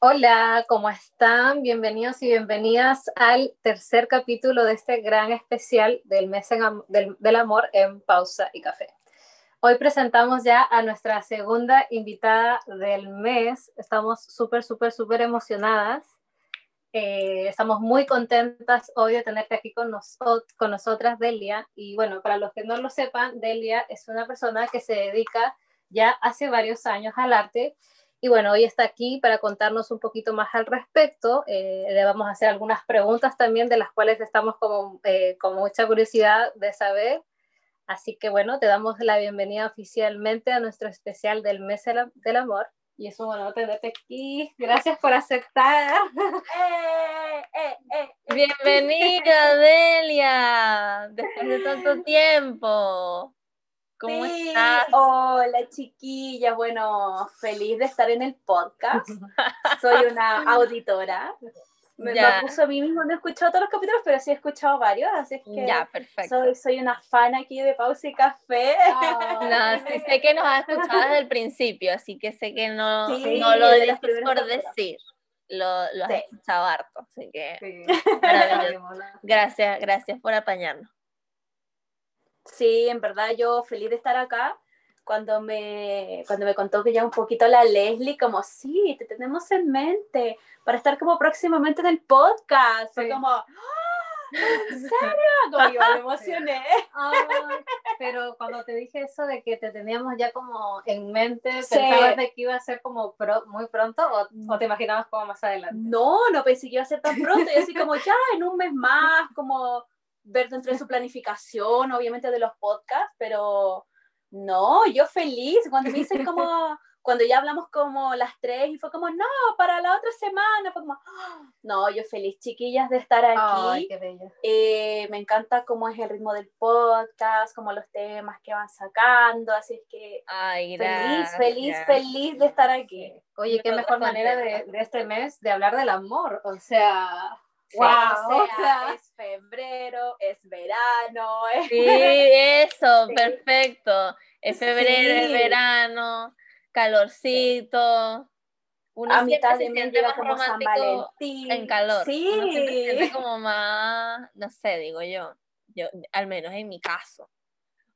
Hola, ¿cómo están? Bienvenidos y bienvenidas al tercer capítulo de este gran especial del mes del, amor en pausa y café. Hoy presentamos ya a nuestra segunda invitada del mes. Estamos súper, súper, súper emocionadas. Eh, estamos muy contentas hoy de tenerte aquí con, con nosotras, Delia. Y bueno, para los que no lo sepan, Delia es una persona que se dedica ya hace varios años al arte y bueno, hoy está aquí para contarnos un poquito más al respecto. Eh, le vamos a hacer algunas preguntas también de las cuales estamos como, eh, con mucha curiosidad de saber. Así que bueno, te damos la bienvenida oficialmente a nuestro especial del mes del amor. Y es un honor tenerte aquí. Gracias por aceptar. Eh, eh, eh, Bienvenida, Delia. Después de tanto tiempo. ¿Cómo sí, estás? Hola chiquilla, bueno, feliz de estar en el podcast. Soy una auditora. Me, ya. puso a mí mismo, no he escuchado todos los capítulos, pero sí he escuchado varios, así que ya, perfecto. Soy, soy una fan aquí de Pausa y Café. no, sí sé que nos has escuchado desde el principio, así que sé que no, no lo dices por decir. Lo, lo has escuchado harto, así que gracias, gracias por apañarnos. Sí, en verdad yo feliz de estar acá. Cuando me, cuando me contó que ya un poquito la Leslie, como, sí, te tenemos en mente para estar como próximamente en el podcast. Fue como, ¡Ah! ¿en serio? Como yo me emocioné. pero cuando te dije eso de que te teníamos ya como en mente, ¿pensabas de que iba a ser como muy pronto o, o, te imaginabas como más adelante? No, no pensé que iba a ser tan pronto. Y así como ya en un mes más, como ver dentro de su planificación, obviamente de los podcasts, pero no, yo feliz, cuando me dicen como, cuando ya hablamos como las tres y fue como, no, para la otra semana, fue como, no, yo feliz, chiquillas, de estar aquí. Eh, me encanta cómo es el ritmo del podcast, como los temas que van sacando, así es que Ay, feliz, feliz, feliz de estar aquí. Oye, qué mejor manera de, de este mes de hablar del amor, o sea... Wow, o sea, es febrero, es verano. Sí, eso, perfecto. Es febrero, es verano, calorcito. Uno a mitad de mes llega como San Valentín. En calor. Sí. Uno se siente como más, no sé, digo yo, yo, al menos en mi caso.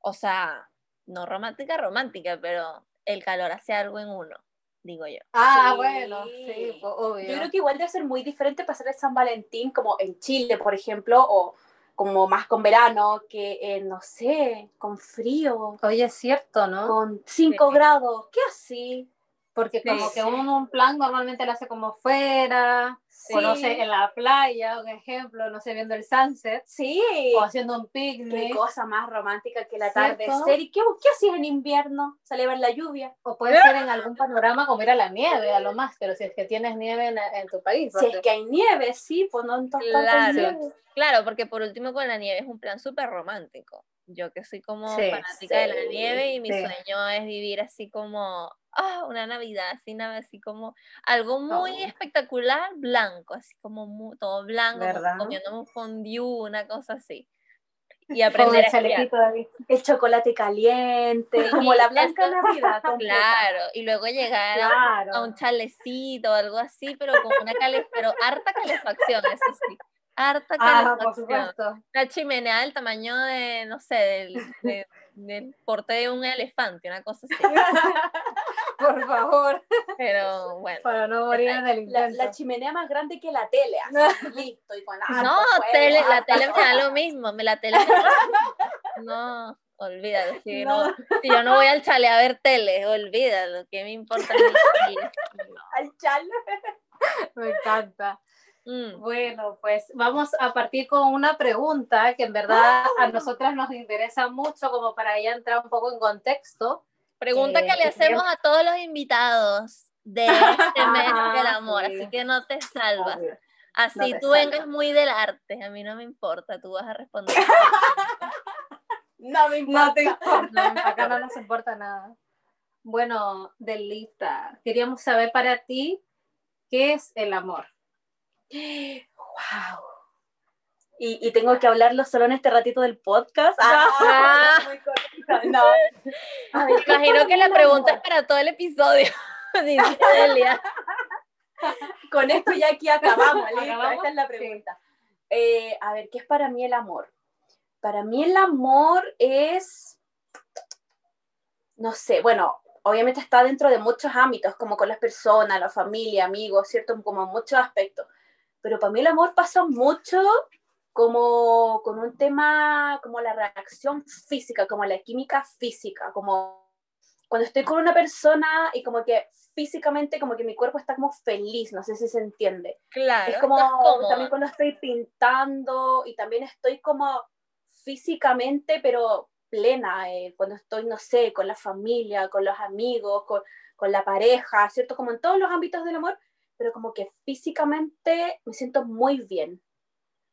O sea, no romántica, romántica, pero el calor hace algo en uno digo yo. Ah, bueno, sí, obvio. Yo creo que igual debe ser muy diferente pasar el San Valentín como en Chile, por ejemplo, o como más con verano, que no sé, con frío. Oye, es cierto, ¿no? Con 5 grados, ¿qué así? Porque como que uno un plan normalmente lo hace como fuera, o no sé, en la playa, un ejemplo, no sé, viendo el sunset. Sí. O haciendo un picnic. Qué cosa más romántica que el atardecer. ¿Y qué, qué hacías en invierno? ¿Salir a ver la lluvia? O puede ser en algún panorama como ir a la nieve, a lo más, pero si es que tienes nieve en, tu país. Si es que hay nieve, sí, pues no en todas claro. Claro, porque por último con la nieve es un plan súper romántico. Yo que soy como fanática de la nieve y mi sueño es vivir así como ah, una Navidad, así, así como algo muy oh. espectacular, blanco, así como todo blanco, comiendo un fondue, una cosa así. Y aprender el, el chocolate caliente, como la blanca Navidad. Claro, y luego llegar a, un chalecito o algo así, pero con una cale, pero harta calefacción, eso sí harta ah, calefacción. La chimenea del tamaño de, no sé, del, del porte de un elefante, una cosa así. Por favor. Pero bueno. Para no morir del la, la, chimenea más grande que la tele, listo. Y con la no, tele, la tele me da lo mismo. Me la tele No, olvídalo. Si, no. si, yo no voy al chale a ver tele, olvídalo. ¿Qué me importa? Al chale. Me encanta. Mm. Bueno, pues vamos a partir con una pregunta que en verdad a nosotras nos interesa mucho como para ya entrar un poco en contexto. Pregunta que le hacemos a todos los invitados de este mes del amor, así que no te salvas. Así tú vengas muy del arte, a mí no me importa, tú vas a responder. no me importa. No te importa. acá no nos importa nada. Bueno, Delita, queríamos saber para ti, ¿qué es el amor? ¡Wow! Y, y, tengo que hablarlo solo en este ratito del podcast. Ah, no. Me imagino que la pregunta es para todo el episodio. Con esto ya aquí acabamos, Esta es la pregunta. Eh, a ver, ¿qué es para mí el amor? Para mí el amor es, no sé, bueno, obviamente está dentro de muchos ámbitos, como con las personas, la familia, amigos, ¿cierto? Como muchos aspectos. Pero para mí el amor pasa mucho como con un tema como la reacción física, como la química física, como cuando estoy con una persona y como que físicamente como que mi cuerpo está como feliz, no sé si se entiende. Claro. Es como también cuando estoy pintando y también estoy como físicamente, pero plena, eh, cuando estoy, no sé, con la familia, con los amigos, con, con la pareja, ¿cierto? Como en todos los ámbitos del amor, pero como que físicamente me siento muy bien.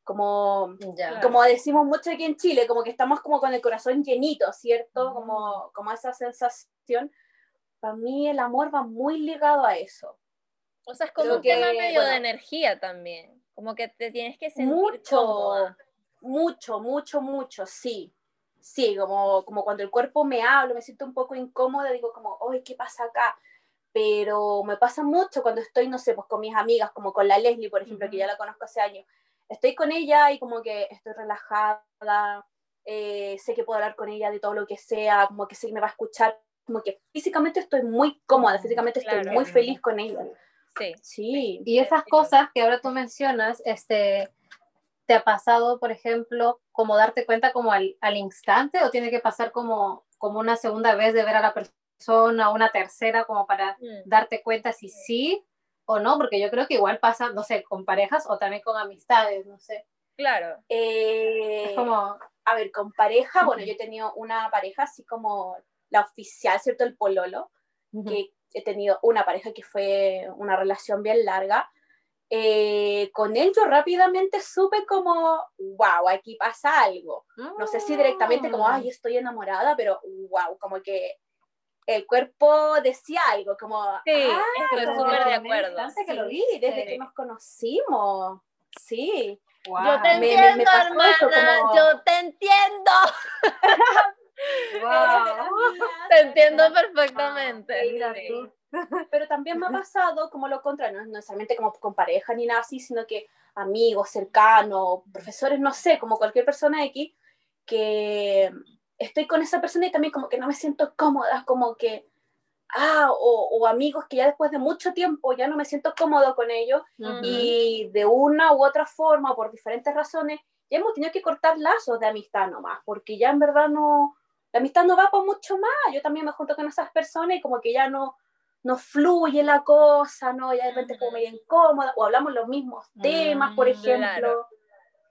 Como, como decimos mucho aquí en Chile, como que estamos como con el corazón llenito, ¿cierto? Como, como esa sensación. Para mí el amor va muy ligado a eso. O sea, es como un tema medio de energía también. Como que te tienes que sentir mucho, mucho, mucho, mucho, sí. Sí, como, como cuando el cuerpo me habla, me siento un poco incómoda, digo como, ¡ay, qué pasa acá! Pero me pasa mucho cuando estoy, no sé, pues con mis amigas, como con la Leslie, por ejemplo, que ya la conozco hace años. Estoy con ella y como que estoy relajada, eh, sé que puedo hablar con ella de todo lo que sea, como que sé que me va a escuchar, como que físicamente estoy muy cómoda, físicamente estoy muy feliz con ella. Sí. sí. Y esas cosas que ahora tú mencionas, este, ¿te ha pasado, por ejemplo, como darte cuenta como al, al instante o tiene que pasar como, como una segunda vez de ver a la persona, una tercera como para mm. darte cuenta si sí o no? Porque yo creo que igual pasa, no sé, con parejas o también con amistades, no sé. Claro. Eh, como, a ver, con pareja, bueno, yo he tenido una pareja así como la oficial, ¿cierto? El pololo, que he tenido una pareja que fue una relación bien larga. Eh, con él yo rápidamente supe como, wow, aquí pasa algo. No sé si directamente como, ay, mm. estoy enamorada, pero wow, como que el cuerpo decía algo, como, sí, ah, estoy súper de acuerdo. que lo vi, desde que nos conocimos. Sí. Yo te entiendo, hermana, yo te entiendo. Te entiendo perfectamente. Pero también me ha pasado como lo contrario, no necesariamente como con pareja ni nada así, sino que amigos, cercanos, profesores, no sé, como cualquier persona X, que estoy con esa persona y también como que no me siento cómoda, como que, ah, o, amigos que ya después de mucho tiempo ya no me siento cómodo con ellos y de una u otra forma, por diferentes razones, ya hemos tenido que cortar lazos de amistad nomás, porque ya en verdad no, la amistad no va por mucho más. Yo también me junto con esas personas y como que ya no, no fluye la cosa, ¿no? Ya de repente es como medio incómoda, o hablamos los mismos temas, por mm, ejemplo.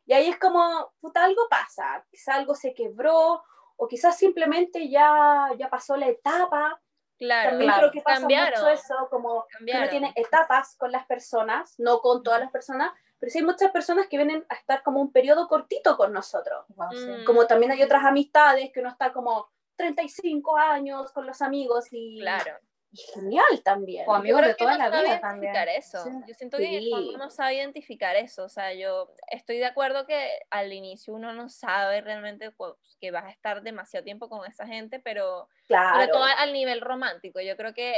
Y ahí es como, puta, algo pasa, quizás algo se quebró, o quizás simplemente ya, ya pasó la etapa. Claro, También creo que pasa mucho eso, como que uno tiene etapas con las personas, no con todas las personas, pero sí hay muchas personas que vienen a estar como un periodo cortito con nosotros. Mm. Como también hay otras amistades que uno está como 35 años con los amigos y, claro. Genial también. O amigos de toda la vida también. Eso. Yo siento que uno sabe identificar eso. O sea, yo estoy de acuerdo que al inicio uno no sabe realmente pues, que vas a estar demasiado tiempo con esa gente, pero claro. sobre todo al nivel romántico. Yo creo que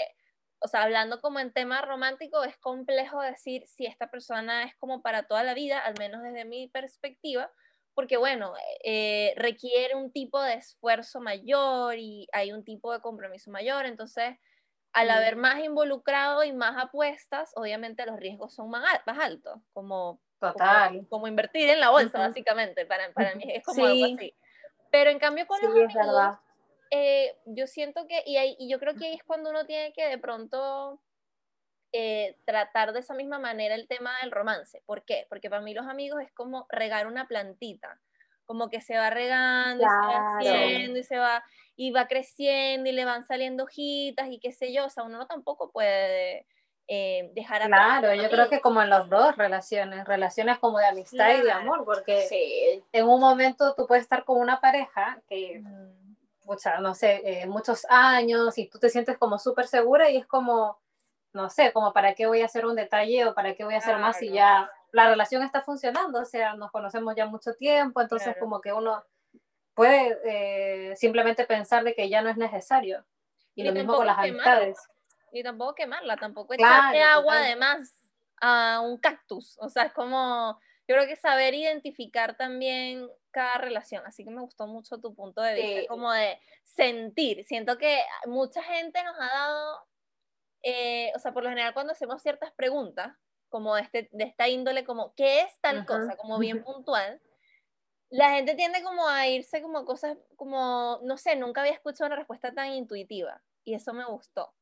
o sea, hablando como en tema romántico, es complejo decir si esta persona es como para toda la vida, al menos desde mi perspectiva, porque bueno, eh, requiere un tipo de esfuerzo mayor y hay un tipo de compromiso mayor, entonces al haber más involucrado y más apuestas, obviamente los riesgos son más, altos, como, Total. Como, invertir en la bolsa, básicamente, para, para mí es como algo así. Pero en cambio con los amigos, eh, yo siento que, y, y, yo creo que ahí es cuando uno tiene que de pronto eh, tratar de esa misma manera el tema del romance. ¿Por qué? Porque para mí los amigos es como regar una plantita, como que se va regando, y se va haciendo y se va, y va creciendo y le van saliendo hojitas y qué sé yo, o sea, uno tampoco puede... Eh, dejar Claro, yo creo que como en las dos relaciones, relaciones como de amistad y de amor, porque en un momento tú puedes estar con una pareja que no sé, eh, muchos años y tú te sientes como súper segura y es como, no sé, como para qué voy a hacer un detalle o para qué voy a hacer más si ya la relación está funcionando, o sea, nos conocemos ya mucho tiempo, entonces como que uno puede eh, simplemente pensar de que ya no es necesario. Y, lo mismo con las amistades. Y tampoco quemarla, tampoco echarle agua de más a un cactus. O sea, es como, yo creo que saber identificar también cada relación. Así que me gustó mucho tu punto de vista, como de sentir. Siento que mucha gente nos ha dado, eh, o sea, por lo general cuando hacemos ciertas preguntas, como de, este, de esta índole, como, ¿qué es tal cosa? Como bien puntual. La gente tiende como a irse como cosas, como, no sé, nunca había escuchado una respuesta tan intuitiva y eso me gustó.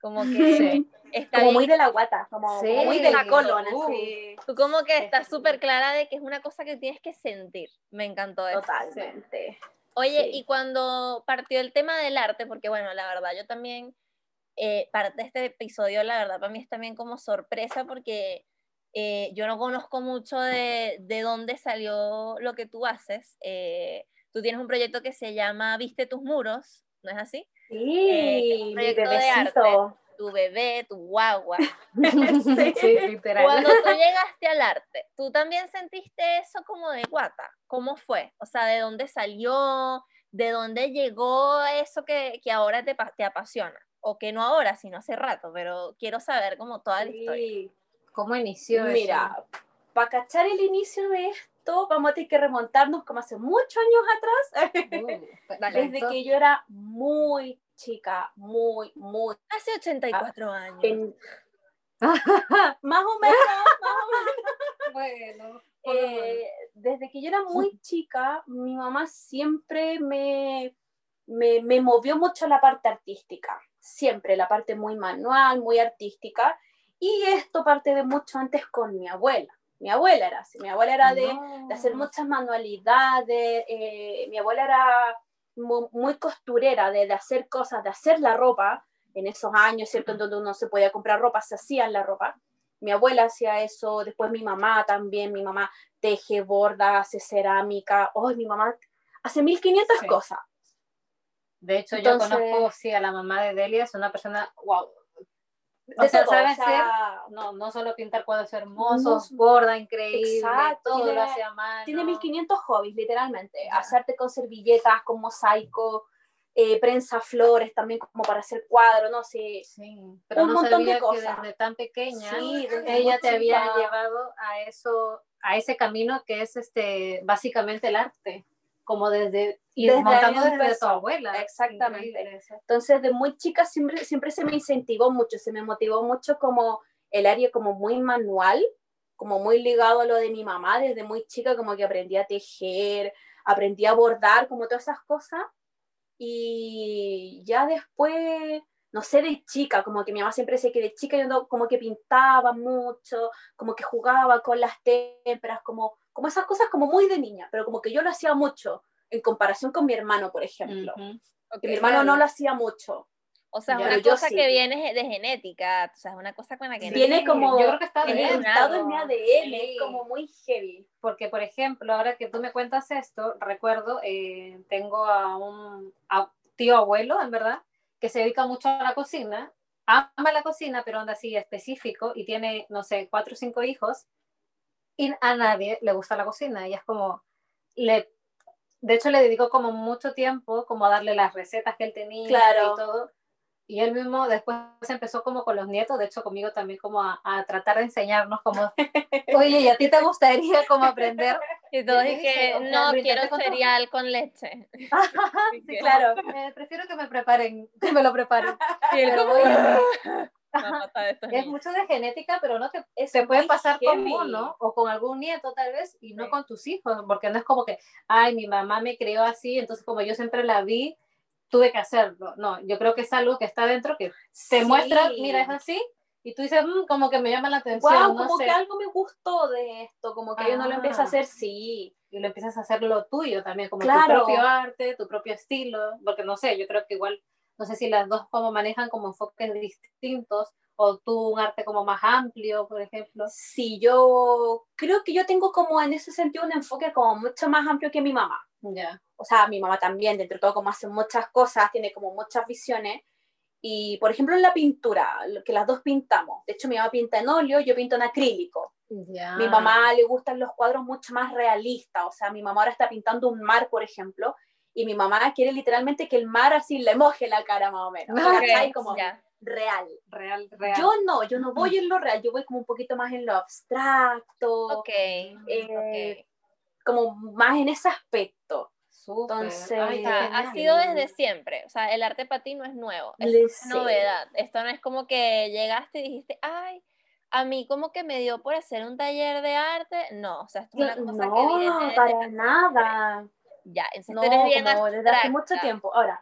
Como que está como muy de la guata, como, muy del colon, así. Tú como que estás súper clara de que es una cosa que tienes que sentir. Me encantó eso. Totalmente. Oye, y cuando partió el tema del arte, porque bueno, la verdad yo también, eh, parte de este episodio, la verdad para mí es también como sorpresa porque eh, yo no conozco mucho de, de, dónde salió lo que tú haces. Eh, tú tienes un proyecto que se llama Viste tus muros, ¿no es así? Sí, eh, proyecto de arte, tu bebé, tu guagua. sí, literal. Cuando tú llegaste al arte, ¿tú también sentiste eso como de guata? ¿Cómo fue? O sea, ¿de dónde salió? ¿De dónde llegó eso que, que ahora te, te apasiona? O que no ahora, sino hace rato, pero quiero saber como toda la historia. ¿Cómo inició Mira, para cachar el inicio de esto, vamos a tener que remontarnos como hace muchos años atrás, uh, desde que yo era muy chica, muy, muy... Hace 84 años. más o menos, más o menos. bueno. Eh, desde que yo era muy chica, mi mamá siempre me, me, me movió mucho la parte artística, siempre la parte muy manual, muy artística, y esto parte de mucho antes con mi abuela. Mi abuela era así, mi abuela era de, de hacer muchas manualidades, eh, mi abuela era muy, costurera, de, de, hacer cosas, de hacer la ropa, en esos años, ¿cierto? En donde uno se podía comprar ropa, se hacían la ropa. Mi abuela hacía eso, después mi mamá también, mi mamá teje, borda, hace cerámica, oh, mi mamá hace 1500 cosas. De hecho, yo conozco, sí, a la mamá de Delia, es una persona, wow, o sea, hacer, no, no solo pintar cuadros hermosos, borda increíble, todo lo hace a mano. Tiene 1500 hobbies, literalmente. Hacerte con servilletas, con mosaico, eh, prensa flores también como para hacer cuadros, no sé. Sí, pero un no montón de cosas. Que desde tan pequeña ella te había llevado a eso, a ese camino que es este básicamente el arte como desde y desde montando desde tu abuela. Exactamente. Entonces, de muy chica siempre, siempre se me incentivó mucho, se me motivó mucho como el área como muy manual, como muy ligado a lo de mi mamá, desde muy chica como que aprendí a tejer, aprendí a bordar, como todas esas cosas. Y ya después, no sé, de chica, como que mi mamá siempre decía que de chica yo como que pintaba mucho, como que jugaba con las témperas, como como esas cosas como muy de niña, pero como que yo lo hacía mucho en comparación con mi hermano, por ejemplo. mi hermano no lo hacía mucho. O sea, es una cosa que viene de genética, o sea, es una cosa con la que... Viene como, yo creo que está en el estado en mi ADN, es como muy heavy. Porque, por ejemplo, ahora que tú me cuentas esto, recuerdo, eh, tengo a un tío abuelo, en verdad, que se dedica mucho a la cocina, ama la cocina, pero anda así específico y tiene, no sé, cuatro o cinco hijos, y a nadie le gusta la cocina. Y es como, le, de hecho le dedicó como mucho tiempo como a darle las recetas que él tenía y todo. Y él mismo después empezó como con los nietos, de hecho conmigo también como a, tratar de enseñarnos como, oye, ¿y a ti te gustaría como aprender? Y todo y que no, quiero cereal con leche. sí, claro, prefiero que me preparen, que me lo preparen. Es mucho de genética, pero no te, se puede pasar con uno o con algún nieto tal vez y no con tus hijos, porque no es como que, ay, mi mamá me crió así, entonces como yo siempre la vi, tuve que hacerlo. No, yo creo que es algo que está dentro que te muestra, mira, es así, y tú dices, mm, como que me llama la atención. como que algo me gustó de esto, como que yo no lo empiezo a hacer, sí. Y lo empiezas a hacer lo tuyo también, como tu propio arte, tu propio estilo, porque no sé, yo creo que igual no sé si las dos como manejan como enfoques distintos o tú un arte como más amplio, por ejemplo. Sí, yo creo que yo tengo como en ese sentido un enfoque como mucho más amplio que mi mamá. Ya. O sea, mi mamá también, dentro de todo, como hace muchas cosas, tiene como muchas visiones. Y, por ejemplo, en la pintura, que las dos pintamos. De hecho, mi mamá pinta en óleo, yo pinto en acrílico. Mi mamá le gustan los cuadros mucho más realistas. O sea, mi mamá ahora está pintando un mar, por ejemplo, y mi mamá quiere literalmente que el mar así le moje la cara más o menos. Okay, como, real. Real, real. Yo no, yo no voy en lo real, yo voy como un poquito más en lo abstracto. Ok. eh, Como más en ese aspecto. Súper. entonces, Ay, sea, genial. ha sido desde siempre. O sea, el arte para ti no es nuevo. Es una novedad. Esto no es como que llegaste y dijiste, ay, a mí como que me dio por hacer un taller de arte. No, o sea, esto es una cosa que viene No, para siempre. Ya, entonces No, bien como desde hace mucho tiempo. Ahora,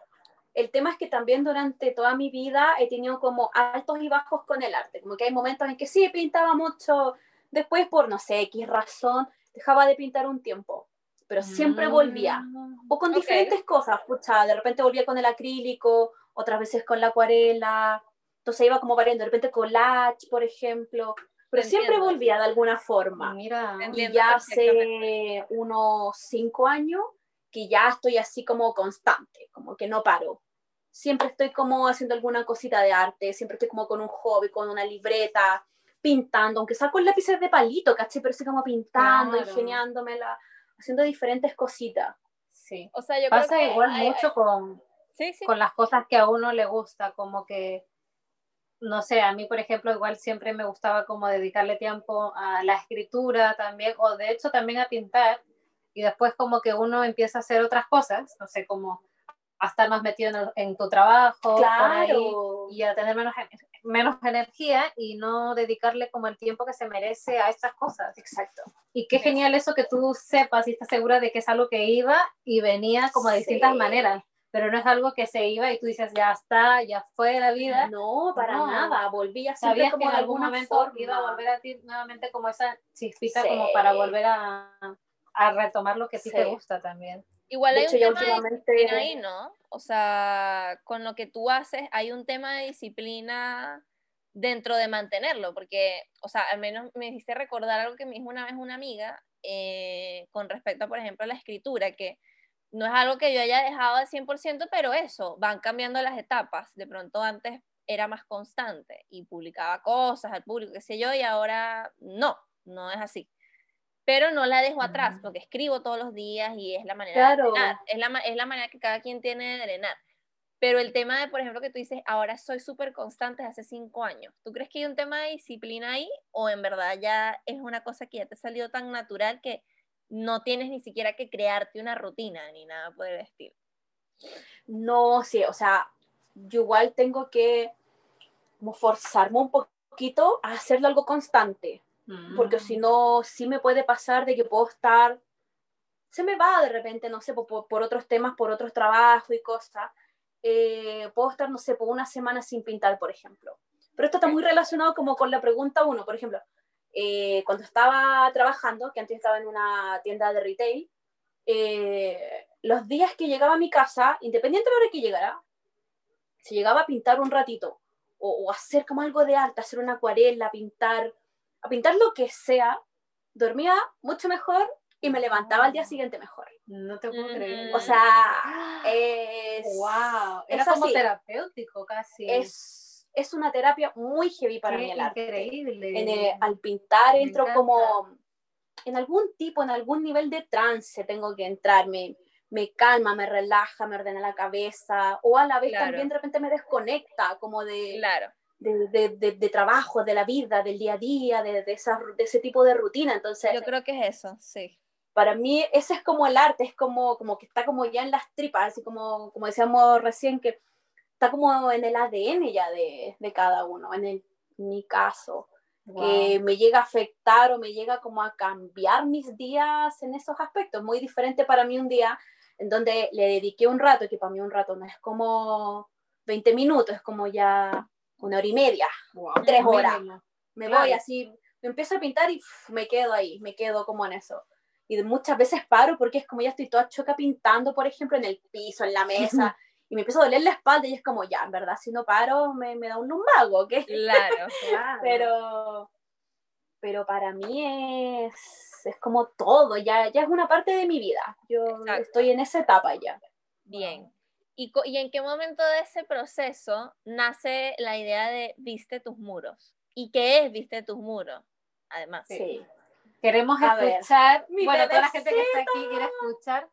el tema es que también durante toda mi vida he tenido como altos y bajos con el arte. Como que hay momentos en que sí pintaba mucho, después por no sé, X razón, dejaba de pintar un tiempo, pero siempre volvía. Mm. O con Ok. diferentes cosas, pucha, de repente volvía con el acrílico, otras veces con la acuarela, entonces iba como variando, de repente collage, por ejemplo, pero siempre volvía de alguna forma. Mira. Y ya hace unos cinco años que ya estoy así como constante, como que no paro. Siempre estoy como haciendo alguna cosita de arte, siempre estoy como con un hobby, con una libreta, pintando, aunque sea con lápices de palito, ¿caché? Pero estoy como pintando, Claro. ingeniándomela, haciendo diferentes cositas. Sí. O sea, yo Pasa creo que igual hay- mucho con, Sí, sí. con las cosas que a uno le gusta, como que, no sé, a mí, por ejemplo, igual siempre me gustaba como dedicarle tiempo a la escritura también, o de hecho también a pintar, y después como que uno empieza a hacer otras cosas, no sé, como a estar más metido en, el- en tu trabajo, por ahí, Claro. y a tener menos, ener- menos energía y no dedicarle como el tiempo que se merece a estas cosas. Exacto. Y qué Sí. genial eso que tú sepas y estás segura de que es algo que iba y venía como de distintas Sí. maneras, pero no es algo que se iba y tú dices, ya está, ya fue la vida. No, para No. nada. Volví a Sabías que como en algún momento forma. iba a volver a ti nuevamente como esa chispita Sí. como para volver a, a retomar lo que a ti te Sí. gusta también. Igual De hay hecho, un tema de últimamente... disciplina ahí, ¿no? O sea, con lo que tú haces hay un tema de disciplina dentro de mantenerlo, porque, o sea, al menos me hiciste recordar algo que me dijo una vez una amiga eh, con respecto a, por ejemplo, la escritura, que no es algo que yo haya dejado al 100%, pero eso, van cambiando las etapas. De pronto antes era más constante y publicaba cosas al público, qué sé yo, y ahora no, no es así. Pero no la dejo atrás, porque escribo todos los días y es la manera Claro. de drenar, es la, es la manera que cada quien tiene de drenar. Pero el tema de, por ejemplo, que tú dices, ahora soy súper constante hace cinco años, ¿tú crees que hay un tema de disciplina ahí o en verdad ya es una cosa que ya te ha salido tan natural que no tienes ni siquiera que crearte una rutina ni nada por el estilo? No, sí, o sea, yo igual tengo que como forzarme un poquito a hacerlo algo constante, porque si no, sí me puede pasar de que puedo estar, se me va de repente, no sé, por, por- otros temas, por otros trabajos y cosas, eh, puedo estar, no sé, por una semana sin pintar, por ejemplo. Pero esto está muy relacionado como con la pregunta uno, por ejemplo, eh, cuando estaba trabajando, que antes estaba en una tienda de retail, eh, los días que llegaba a mi casa, independiente de la hora que llegara, si llegaba a pintar un ratito o, o hacer como algo de arte, hacer una acuarela, pintar, a pintar lo que sea, dormía mucho mejor y me levantaba al día siguiente mejor. No te puedo Mm. creer. O sea, es, wow, era es como así. terapéutico casi. es, es una terapia muy heavy para Qué mí el arte. increíble. En el- al pintar Me entro encanta. como en algún tipo, en algún nivel de trance tengo que entrar, me, me calma, me relaja, me ordena la cabeza, o a la vez Claro. también de repente me desconecta como de, Claro, de, de, de- de trabajo, de la vida, del día a día, de, de, esa, de ese tipo de rutina. Entonces, yo creo que es eso, sí. para mí ese es como el arte, es como, como que está como ya en las tripas, así como, como decíamos recién, que está como en el ADN ya de, de cada uno, en, el- en mi caso que me llega a afectar o me llega como a cambiar mis días en esos aspectos. Muy diferente para mí un día en donde le dediqué un rato, que para mí un rato no es como 20 minutos, es como ya una hora y media, Wow, tres horas. mínimo. Me Claro. voy así, me empiezo a pintar y me quedo ahí, me quedo como en eso. Y muchas veces paro porque es como ya estoy toda choca pintando, por ejemplo, en el piso, en la mesa, y me empiezo a doler la espalda y es como, ya, en verdad, si no paro, me, me da un lumbago, ¿ok? Claro. Claro. pero, pero para mí es, es como todo, ya, ya es una parte de mi vida. Yo Exacto. estoy en esa etapa ya. Bien. ¿Y, ¿Y en qué momento de ese proceso nace la idea de viste tus muros? ¿Y qué es viste tus muros? Además. Sí. Queremos A escuchar, bueno, toda la gente que está aquí quiere escuchar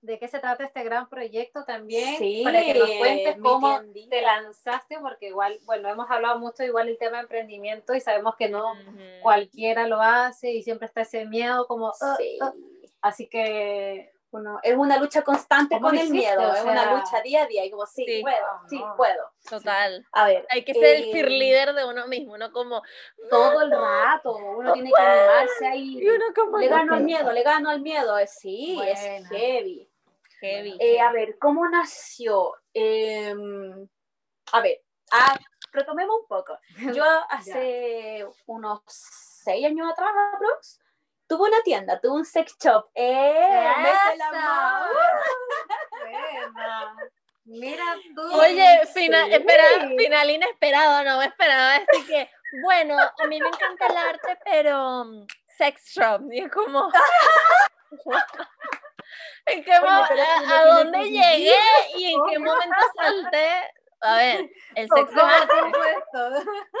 de qué se trata este gran proyecto también, para que nos cuentes cómo te lanzaste, porque igual, bueno, hemos hablado mucho igual el tema de emprendimiento y sabemos que no cualquiera lo hace y siempre está ese miedo como... Ah, ah". Así que bueno, es una lucha constante con el miedo, es una lucha día a día y como, sí, puedo, sí, puedo. Total. A ver. Hay que ser el el cheerleader de uno mismo, no como... Todo el rato, uno tiene que animarse ahí. le gano al miedo, le gano al miedo, sí, es heavy. Heavy. Eh, a ver, ¿cómo nació? Em, a ver, ah, retomemos un poco. Yo hace unos seis años atrás, aprox, tuvo una tienda, tuvo un sex shop. ¡Eh! Mira tú. Oye, final, espera, final inesperado, no me esperaba. Así que, bueno, a mí me encanta el arte, pero um, sex shop. Y es como. ¿En qué a, dónde llegué y en qué momento salté? A ver, el sexo es arte.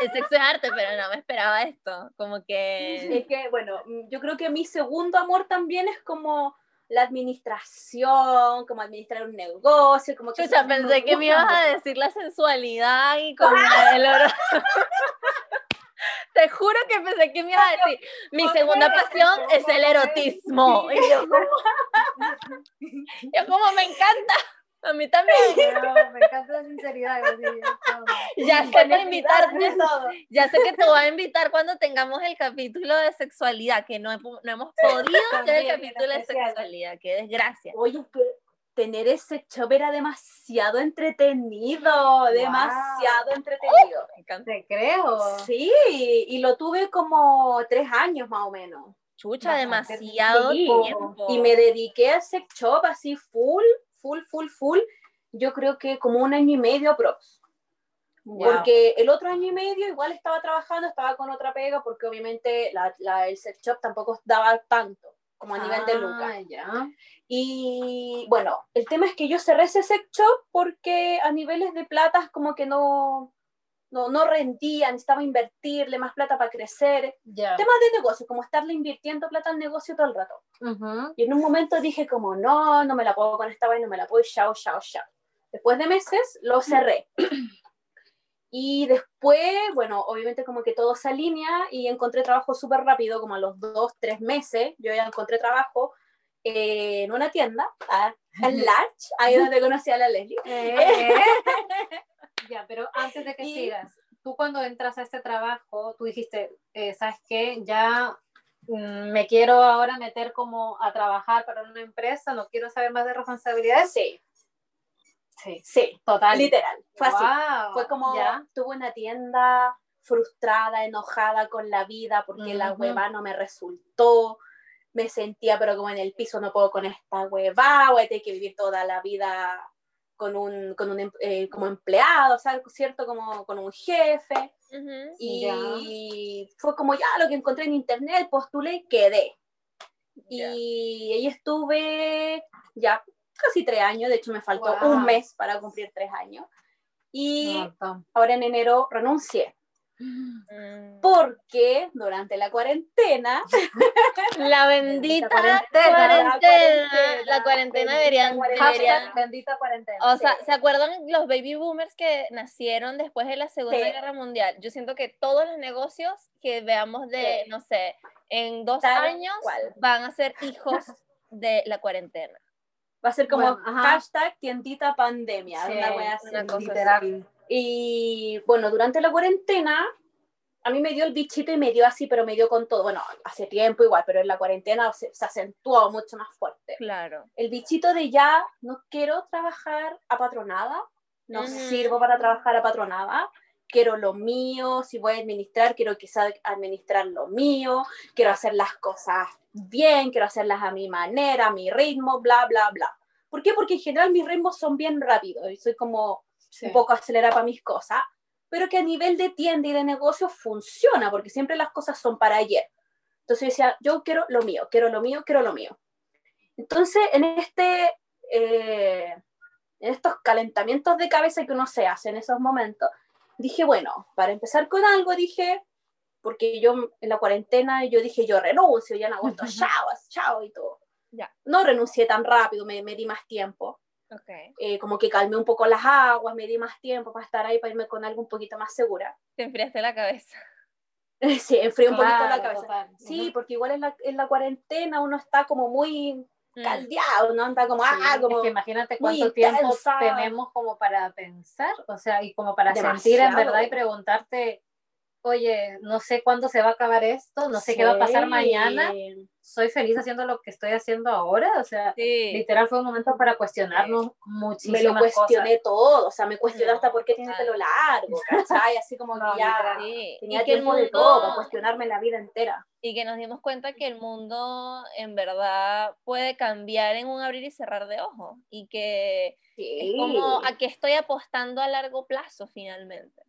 El sexo es arte, pero no me esperaba esto. Como que. Es que, bueno, yo creo que mi segundo amor también es como la administración, como administrar un negocio, como que... Chucha, pensé que me ibas a decir la sensualidad y como el oro. Te juro que pensé que me ibas a decir, mi segunda pasión es el erotismo. Y yo yo como me encanta. A mí también. me encanta la sinceridad. ya sé que invitarte. Ya sé que te voy a invitar cuando tengamos el capítulo de sexualidad, que no, no hemos podido hacer el capítulo de sexualidad. Qué desgracia. Oye, es que tener ese show era demasiado entretenido, demasiado entretenido. me encanta. Te creo. Sí, y lo tuve como tres años más o menos. Chucha, demasiado tiempo. Y me dediqué a ese shop así full full, full, full, yo creo que como un año y medio prox. Porque el otro año y medio igual estaba trabajando, estaba con otra pega, porque obviamente la, la, el sex shop tampoco daba tanto como a nivel de lucas. Ah, y bueno, el tema es que yo cerré ese sex shop porque a niveles de platas como que no, no, no rendía, necesitaba invertirle más plata para crecer. Temas de negocio, como estarle invirtiendo plata al negocio todo el rato. Y en un momento dije como, no, no me la puedo con esta vaina, no me la puedo, chao, chao, chao. Después de meses lo cerré. y después, bueno, obviamente como que todo se alinea y encontré trabajo súper rápido, como a los dos, tres meses, yo ya encontré trabajo en una tienda, en Larch, ahí donde conocí a la Leslie. Eh. Ya, pero antes de que sigas, tú cuando entras a este trabajo, tú dijiste, eh, ¿sabes qué? Ya mm, me quiero ahora meter como a trabajar para una empresa, no quiero saber más de responsabilidades. Sí. Sí, sí, total. Literal. Fue así. Fue como, ¿Ya? tuve una tienda frustrada, enojada con la vida porque la hueva no me resultó. Me sentía, pero como en el piso no puedo con esta hueva, voy a tener que vivir toda la vida con un, con un em, eh, como empleado, o sea, ¿cierto? Como con un jefe. y fue como ya lo que encontré en internet, postulé, quedé. Y ahí estuve ya casi tres años, de hecho me faltó un mes para cumplir tres años. Y ahora en enero renuncié. Mm. Porque durante la cuarentena. La bendita cuarentena. La cuarentena, deberían. bendita cuarentena. O sea, ¿se acuerdan los baby boomers que nacieron después de la Segunda Guerra Mundial? Yo siento que todos los negocios que veamos de, no sé, en dos años van a ser hijos de la cuarentena. Va a ser como hashtag tiendita pandemia. una, cosa literal. Y bueno, durante la cuarentena, a mí me dio el bichito y me dio así, pero me dio con todo. Bueno, hace tiempo igual, pero en la cuarentena se, acentuó mucho más fuerte. Claro. El bichito de ya no quiero trabajar apatronada, no sirvo para trabajar apatronada, quiero lo mío, si voy a administrar, quiero quizás administrar lo mío, quiero hacer las cosas bien, quiero hacerlas a mi manera, a mi ritmo, bla, bla, bla. ¿Por qué? Porque en general mis ritmos son bien rápidos y soy como un poco acelerada para mis cosas, pero que a nivel de tienda y de negocio funciona, porque siempre las cosas son para ayer. Entonces decía, yo quiero lo mío, quiero lo mío, quiero lo mío. Entonces, en, este, eh, en estos calentamientos de cabeza que uno se hace en esos momentos, dije, bueno, para empezar con algo, dije, porque yo en la cuarentena, yo dije, yo renuncio, ya en agosto, chao, chao y todo. Ya. No renuncié tan rápido, me, me di más tiempo. Okay. Eh, como que calmé un poco las aguas, me di más tiempo para estar ahí, para irme con algo un poquito más segura. Te enfriaste la cabeza. Sí, enfrié un poquito la Claro, cabeza. total. Sí, Ujú. porque igual en la, en la cuarentena uno está como muy Mm. caldeado, ¿no? Anda como, Sí, ah, como... es que imagínate muy cuánto tiempo tenemos como para pensar, o sea, y como para sentir en Demasiado. verdad y preguntarte, oye, no sé cuándo se va a acabar esto, no sé qué va a pasar Sí. mañana, soy feliz haciendo lo que estoy haciendo ahora, o sea, Sí. literal fue un momento para cuestionarnos me muchísimas lo cuestioné cosas. todo, o sea, me cuestioné No, hasta por qué tiene pelo largo, ¿cachai? Así como No, que ya. Sí. tenía que el de todo, para cuestionarme la vida entera. y que nos dimos cuenta que el mundo en verdad puede cambiar en un abrir y cerrar de ojos y que Sí. es como a qué estoy apostando a largo plazo finalmente.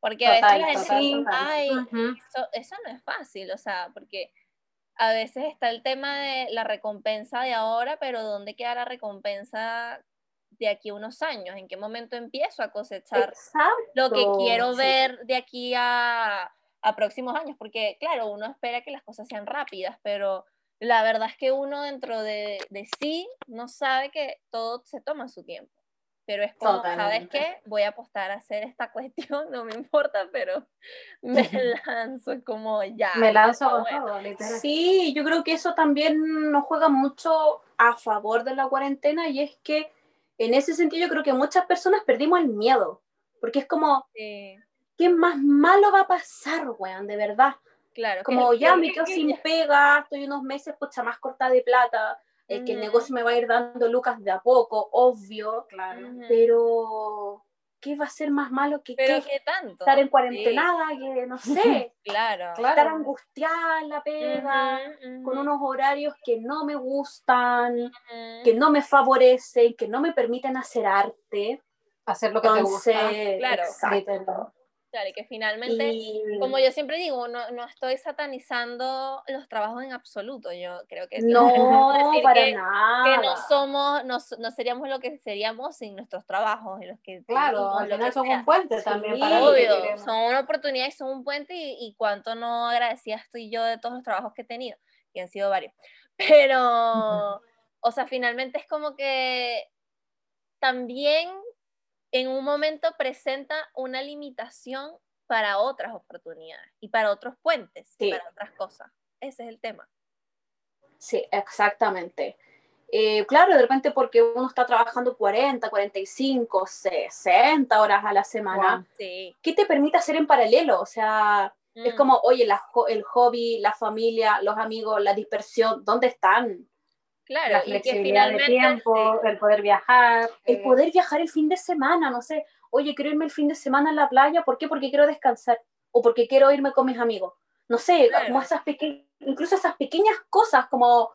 Porque a veces la gente ay, eso, eso no es fácil, o sea, porque a veces está el tema de la recompensa de ahora, pero ¿dónde queda la recompensa de aquí a unos años? ¿En qué momento empiezo a cosechar Exacto. lo que quiero sí. ver de aquí a, a próximos años, porque claro, uno espera que las cosas sean rápidas, pero la verdad es que uno dentro de, de sí no sabe que todo se toma su tiempo. Pero es como, ¿sabes Totalmente. qué? Voy a apostar a hacer esta cuestión, no me importa, pero me lanzo, como ya. Me lanzo con bueno. todo, literal. Sí, yo creo que eso también nos juega mucho a favor de la cuarentena y es que en ese sentido yo creo que muchas personas perdimos el miedo, porque es como, Sí, ¿qué más malo va a pasar, weón? De verdad. claro. que Como es ya lo me que- quedo que sin ya- pega, estoy unos meses pucha más corta de plata, eh, que el negocio me va a ir dando lucas de a poco, obvio, Claro. Pero ¿qué va a ser más malo que Pero qué? qué tanto. estar en Sí, cuarentenada, que no sé, claro. Claro. estar angustiada en la pega, con unos horarios que no me gustan, que no me favorecen, que no me permiten hacer arte. Hacer lo que te gusta. Entonces, Claro. exacto. Claro, y que finalmente Y- Como yo siempre digo, no, no estoy satanizando los trabajos en absoluto. Yo creo que no, decir para que- nada. que no somos, no, no seríamos lo que seríamos sin nuestros trabajos, en los que Claro, al final son sea. un puente también Sí, para Obvio, son una oportunidad y son un puente y, y cuánto no agradecida estoy yo de todos los trabajos que he tenido, que han sido varios. Pero, o sea, finalmente es como que también en un momento presenta una limitación para otras oportunidades y para otros puentes, y para otras cosas. Ese es el tema. Sí, exactamente. Eh, claro, de repente porque uno está trabajando 40, 45, 60 horas a la semana, Wow. Sí. ¿qué te permite hacer en paralelo? O sea, es Mm, como, oye, la el hobby, la familia, los amigos, la dispersión, ¿dónde están? Claro, La y que flexibilidad de tiempo, el poder viajar. El eh, poder viajar el fin de semana, no sé, oye, quiero irme el fin de semana a la playa, ¿por qué? Porque quiero descansar o porque quiero irme con mis amigos. No sé, Claro. como esas pequeñas, incluso esas pequeñas cosas como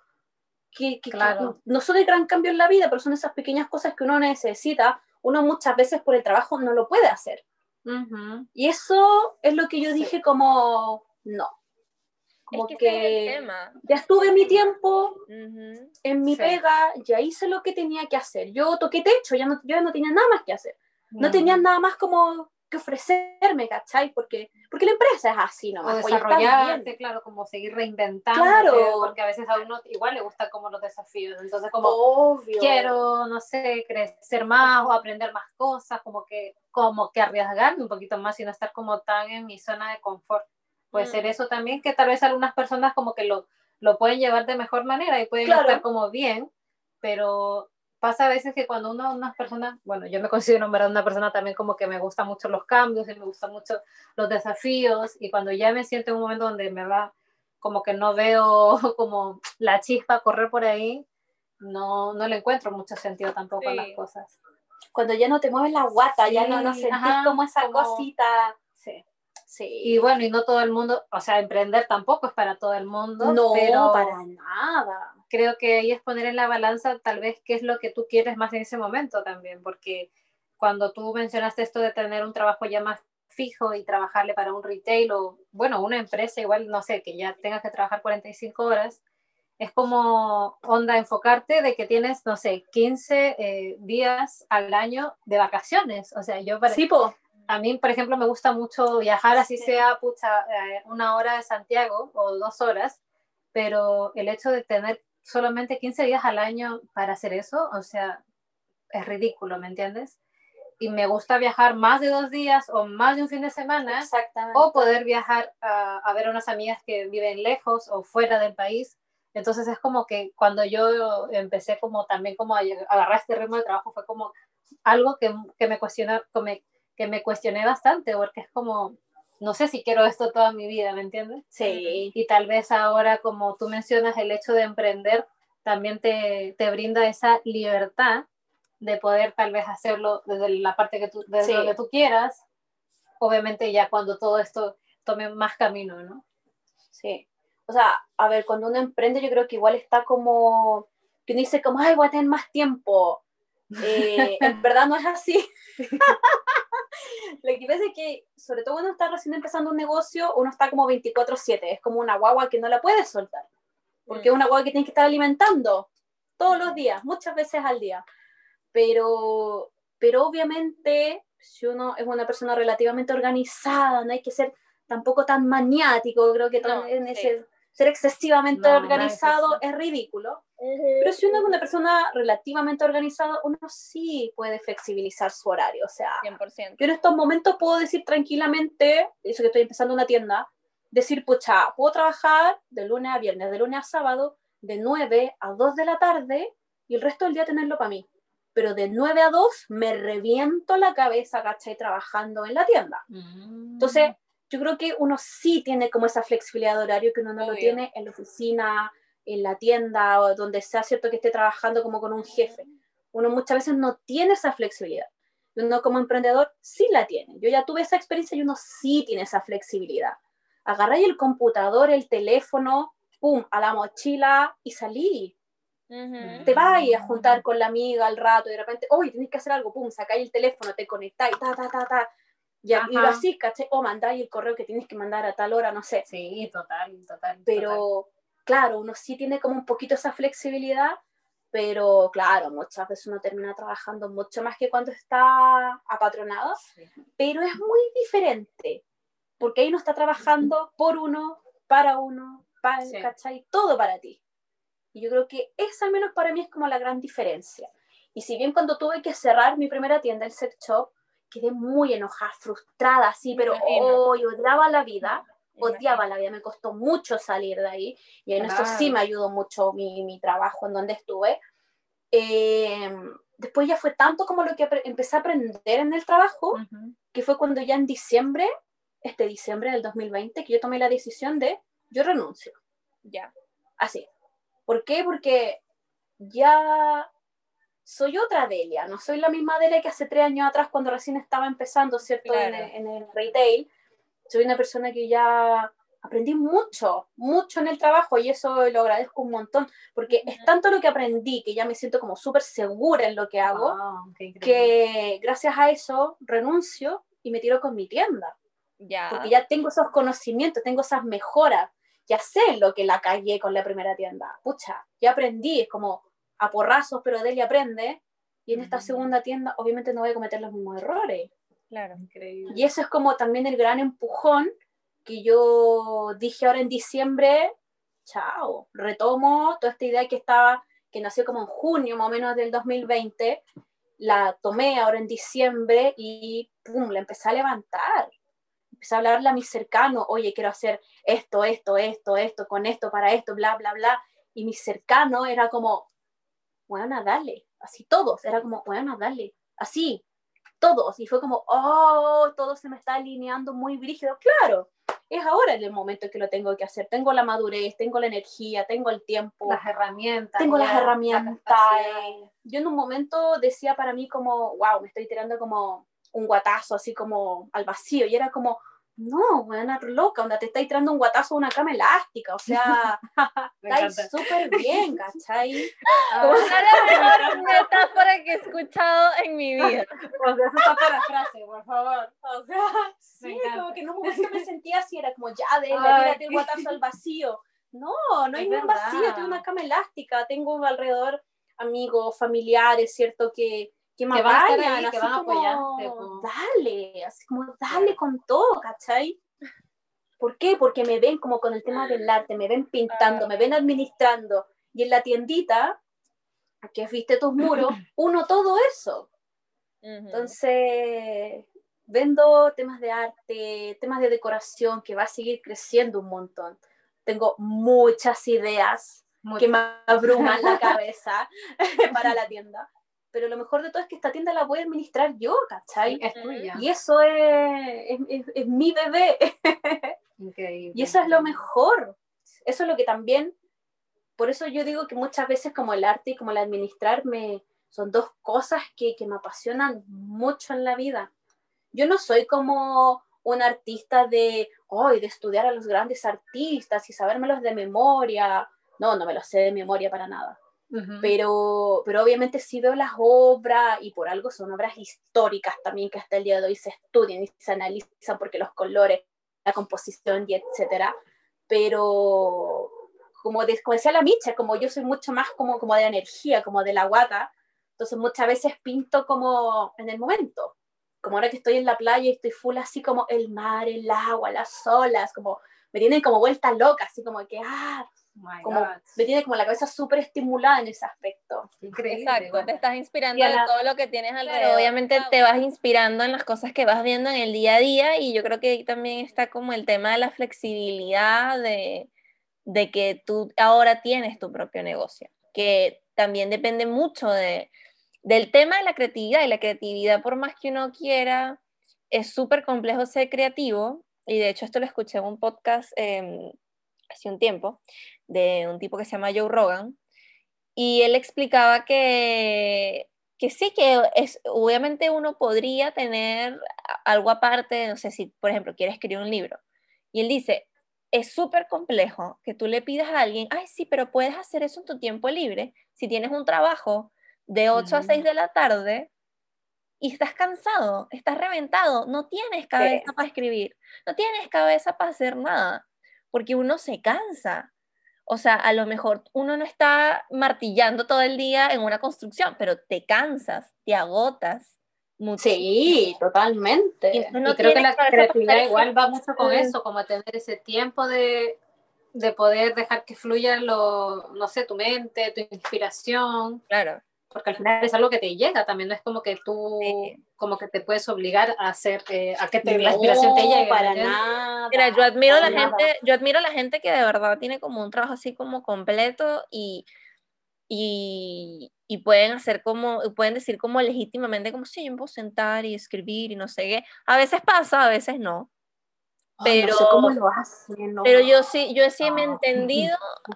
que, que- que Claro. no son de gran cambio en la vida, pero son esas pequeñas cosas que uno necesita, uno muchas veces por el trabajo no lo puede hacer. ujú. Y eso es lo que yo Sí. dije como, no. Como es que, es que el tema. ya estuve mi tiempo, Ujú. en mi Sí. pega, ya hice lo que tenía que hacer. Yo toqué techo, ya no, yo no tenía nada más que hacer. No tenían nada más como que ofrecerme, ¿cachai? Porque, porque la empresa es así O nomás. oye, está bien. desarrollarte, claro, como seguir reinventando. Claro. Porque a veces a uno igual le gustan como los desafíos. Entonces, como Obvio. quiero, no sé, crecer más o aprender más cosas, como que, como que arriesgarme un poquito más y no estar como tan en mi zona de confort. Puede Mm. ser eso también, que tal vez algunas personas como que lo, lo pueden llevar de mejor manera y pueden Claro. estar como bien, pero pasa a veces que cuando uno, unas personas, bueno, yo me considero en verdad una persona también como que me gustan mucho los cambios y me gustan mucho los desafíos y cuando ya me siento en un momento donde me va como que no veo como la chispa correr por ahí, no, no le encuentro mucho sentido tampoco a las Sí. cosas. Cuando ya no te mueves la guata, ya no, no Sí, sentís ajá, como esa como- cosita. Sí. Y bueno, y no todo el mundo, o sea, emprender tampoco es para todo el mundo, no, pero para nada. creo que ahí es poner en la balanza tal vez qué es lo que tú quieres más en ese momento también, porque cuando tú mencionaste esto de tener un trabajo ya más fijo y trabajarle para un retail o, bueno, una empresa igual, no sé, que ya tengas que trabajar 45 horas, es como onda enfocarte de que tienes, no sé, 15 eh, días al año de vacaciones. O sea, yo para, Sí, po. A mí, por ejemplo, me gusta mucho viajar, así Sí. sea pucha, eh, una hora de Santiago o dos horas, pero el hecho de tener solamente 15 días al año para hacer eso, o sea, es ridículo, ¿me entiendes? Y me gusta viajar más de dos días o más de un fin de semana, o poder viajar a, a ver a unas amigas que viven lejos o fuera del país. Entonces es como que cuando yo empecé como también como a agarrar este ritmo de trabajo fue como algo que, que me cuestiona, que me, que me cuestioné bastante, porque es como, no sé si quiero esto toda mi vida, ¿me entiendes? Sí. Y tal vez ahora, como tú mencionas, el hecho de emprender también te, te brinda esa libertad de poder tal vez hacerlo desde la parte que tú, desde donde tú quieras, obviamente ya cuando todo esto tome más camino, ¿no? Sí. O sea, a ver, cuando uno emprende yo creo que igual está como, que uno dice como, ay, voy a tener más tiempo. Eh, en verdad no es así. Lo que pasa es que, sobre todo cuando está recién empezando un negocio, uno está como 24/7, es como una guagua que no la puedes soltar, porque es mm. una guagua que tienes que estar alimentando todos los días, muchas veces al día. Pero, pero obviamente, si uno es una persona relativamente organizada, no hay que ser tampoco tan maniático, creo que también ese, ser excesivamente organizado es ridículo. Pero si uno es una persona relativamente organizada, uno sí puede flexibilizar su horario. O sea, 100%. yo en estos momentos puedo decir tranquilamente, eso que estoy empezando una tienda, decir, pucha, puedo trabajar de lunes a viernes, de lunes a sábado, de 9 a 2 de la tarde y el resto del día tenerlo para mí. Pero de 9 a 2 me reviento la cabeza, ¿cachai? Trabajando en la tienda. Mm. Entonces, yo creo que uno sí tiene como esa flexibilidad de horario que uno no lo tiene en la oficina, en la tienda o donde sea cierto que esté trabajando como con un jefe. Uno muchas veces no tiene esa flexibilidad. Uno como emprendedor sí la tiene. Yo ya tuve esa experiencia y uno sí tiene esa flexibilidad. Agarráis el computador, el teléfono, pum, a la mochila y salí. Te vas a juntar con la amiga al rato y de repente, oye, tenés que hacer algo, pum, sacáis el teléfono, te conectáis, ta, ta, ta, ta y, y lo así, ¿caché? O mandáis el correo que tienes que mandar a tal hora, no sé. Sí, total, total. Pero claro, uno sí tiene como un poquito esa flexibilidad, pero claro, muchas veces uno termina trabajando mucho más que cuando está apatronado, pero es muy diferente, porque ahí uno está trabajando por uno, para uno, para, ¿cachai? Todo para ti. Y yo creo que esa al menos para mí es como la gran diferencia. Y si bien cuando tuve que cerrar mi primera tienda, el sex shop, quedé muy enojada, frustrada, así, pero hoy odiaba la vida, odiaba la vida, me costó mucho salir de ahí, y en eso sí me ayudó mucho mi, mi trabajo en donde estuve. Em, después ya fue tanto como lo que empecé a aprender en el trabajo, que fue cuando ya en diciembre, este diciembre del 2020, que yo tomé la decisión de, yo renuncio. Ya. Así. ¿Por qué? Porque ya soy otra Delia, no soy la misma Delia que hace tres años atrás cuando recién estaba empezando, ¿cierto? En, el, retail. Soy una persona que ya aprendí mucho, mucho en el trabajo y eso lo agradezco un montón, porque es tanto lo que aprendí que ya me siento como súper segura en lo que hago, que gracias a eso renuncio y me tiro con mi tienda. Ya. Porque ya tengo esos conocimientos, tengo esas mejoras, ya sé lo que la cagué con la primera tienda. Pucha, ya aprendí, es como, a porrazos, pero Delia aprende. Y en esta segunda tienda, obviamente, no voy a cometer los mismos errores. Claro, increíble. Y eso es como también el gran empujón que yo dije ahora en diciembre, chao, retomo toda esta idea que estaba, que nació como en junio más o menos del 2020, la tomé ahora en diciembre y pum, la empecé a levantar. Empecé a hablarle a mis cercanos, oye, quiero hacer esto, esto, esto, esto, con esto, para esto, bla, bla, bla. Y mi cercano era como, bueno, dale, así todos, era como, bueno, dale, así, todos, y fue como, oh, todo se me está alineando muy brígido, claro, es ahora el momento que lo tengo que hacer, tengo la madurez, tengo la energía, tengo el tiempo, las herramientas, tengo las herramientas, yo en un momento decía para mí como, wow, me estoy tirando como un guatazo, así como al vacío, y era como, no, buena loca, onda, te está tirando un guatazo a una cama elástica, o sea, estáis súper bien, ¿cachai? Ah. mejor metáfora que he escuchado en mi vida. O sea, eso está para frase, por favor. O sea, sí, como que en un momento me sentía así, era como, ya, de tírate el guatazo al vacío. No, no hay ningún vacío, tengo una cama elástica, tengo alrededor amigos, familiares, ¿cierto? Que, que me vayan, que van a apoyarte. Dale, así como dale con todo, ¿cachai? ¿Por qué? Porque me ven como con el tema del arte, me ven pintando, me ven administrando. Y en la tiendita, que viste tus muros, uno todo eso. Entonces, vendo temas de arte, temas de decoración, que va a seguir creciendo un montón. Tengo muchas ideas que me abruman la cabeza para la tienda. Pero lo mejor de todo es que esta tienda la voy a administrar yo, ¿cachai? Es tuya. Y eso es, es, es, mi bebé. Increíble. Y eso es lo mejor. Eso es lo que también, por eso yo digo que muchas veces como el arte y como el administrar me, son dos cosas que, que me apasionan mucho en la vida. Yo no soy como un artista de, hoy de estudiar a los grandes artistas y sabérmelos de memoria. No, no me los sé de memoria para nada. Pero, pero obviamente sí veo las obras y por algo son obras históricas también que hasta el día de hoy se estudian y se analizan porque los colores, la composición y etcétera. Pero como, decía la Micha, como yo soy mucho más como, como de energía, como de la guata, entonces muchas veces pinto como en el momento como ahora que estoy en la playa y estoy full así como el mar, el agua, las olas, como me tienen como vuelta loca, así como que, ah, oh como, me tiene como la cabeza súper estimulada en ese aspecto. Increíble. Exacto, te estás inspirando de todo lo que tienes alrededor. obviamente te vas inspirando en las cosas que vas viendo en el día a día y yo creo que ahí también está como el tema de la flexibilidad de, de que tú ahora tienes tu propio negocio, que también depende mucho de del tema de la creatividad y la creatividad, por más que uno quiera, es súper complejo ser creativo. Y de hecho esto lo escuché en un podcast em, hace un tiempo de un tipo que se llama Joe Rogan. Y él explicaba que, que sí, que es, obviamente uno podría tener algo aparte, no sé si, por ejemplo, quiere escribir un libro. Y él dice, es súper complejo que tú le pidas a alguien, ay, sí, pero puedes hacer eso en tu tiempo libre. Si tienes un trabajo de 8 a 6 de la tarde y estás cansado, estás reventado, no tienes cabeza para escribir, no tienes cabeza para hacer nada, porque uno se cansa. O sea, a lo mejor uno no está martillando todo el día en una construcción, pero te cansas, te agotas. Sí, totalmente. Y, creo que la creatividad igual va mucho con eso, como tener ese tiempo de, de poder dejar que fluya lo, no sé, tu mente, tu inspiración. Claro porque al final es algo que te llega, también no es como que tú, como que te puedes obligar a hacer, eh, a que te, la inspiración te llegue. para nada. Mira, yo admiro a la gente, yo admiro a la gente que de verdad tiene como un trabajo así como completo y, y, y pueden hacer como, pueden decir como legítimamente como, sí, yo me puedo sentar y escribir y no sé qué. A veces pasa, a veces no. Pero, no sé cómo lo hacen, pero yo sí, yo sí me he entendido,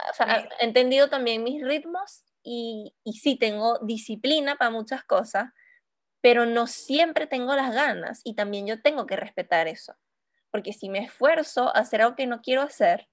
o sea, he entendido también mis ritmos y, sí tengo disciplina para muchas cosas, pero no siempre tengo las ganas y también yo tengo que respetar eso. Porque si me esfuerzo a hacer algo que no quiero hacer,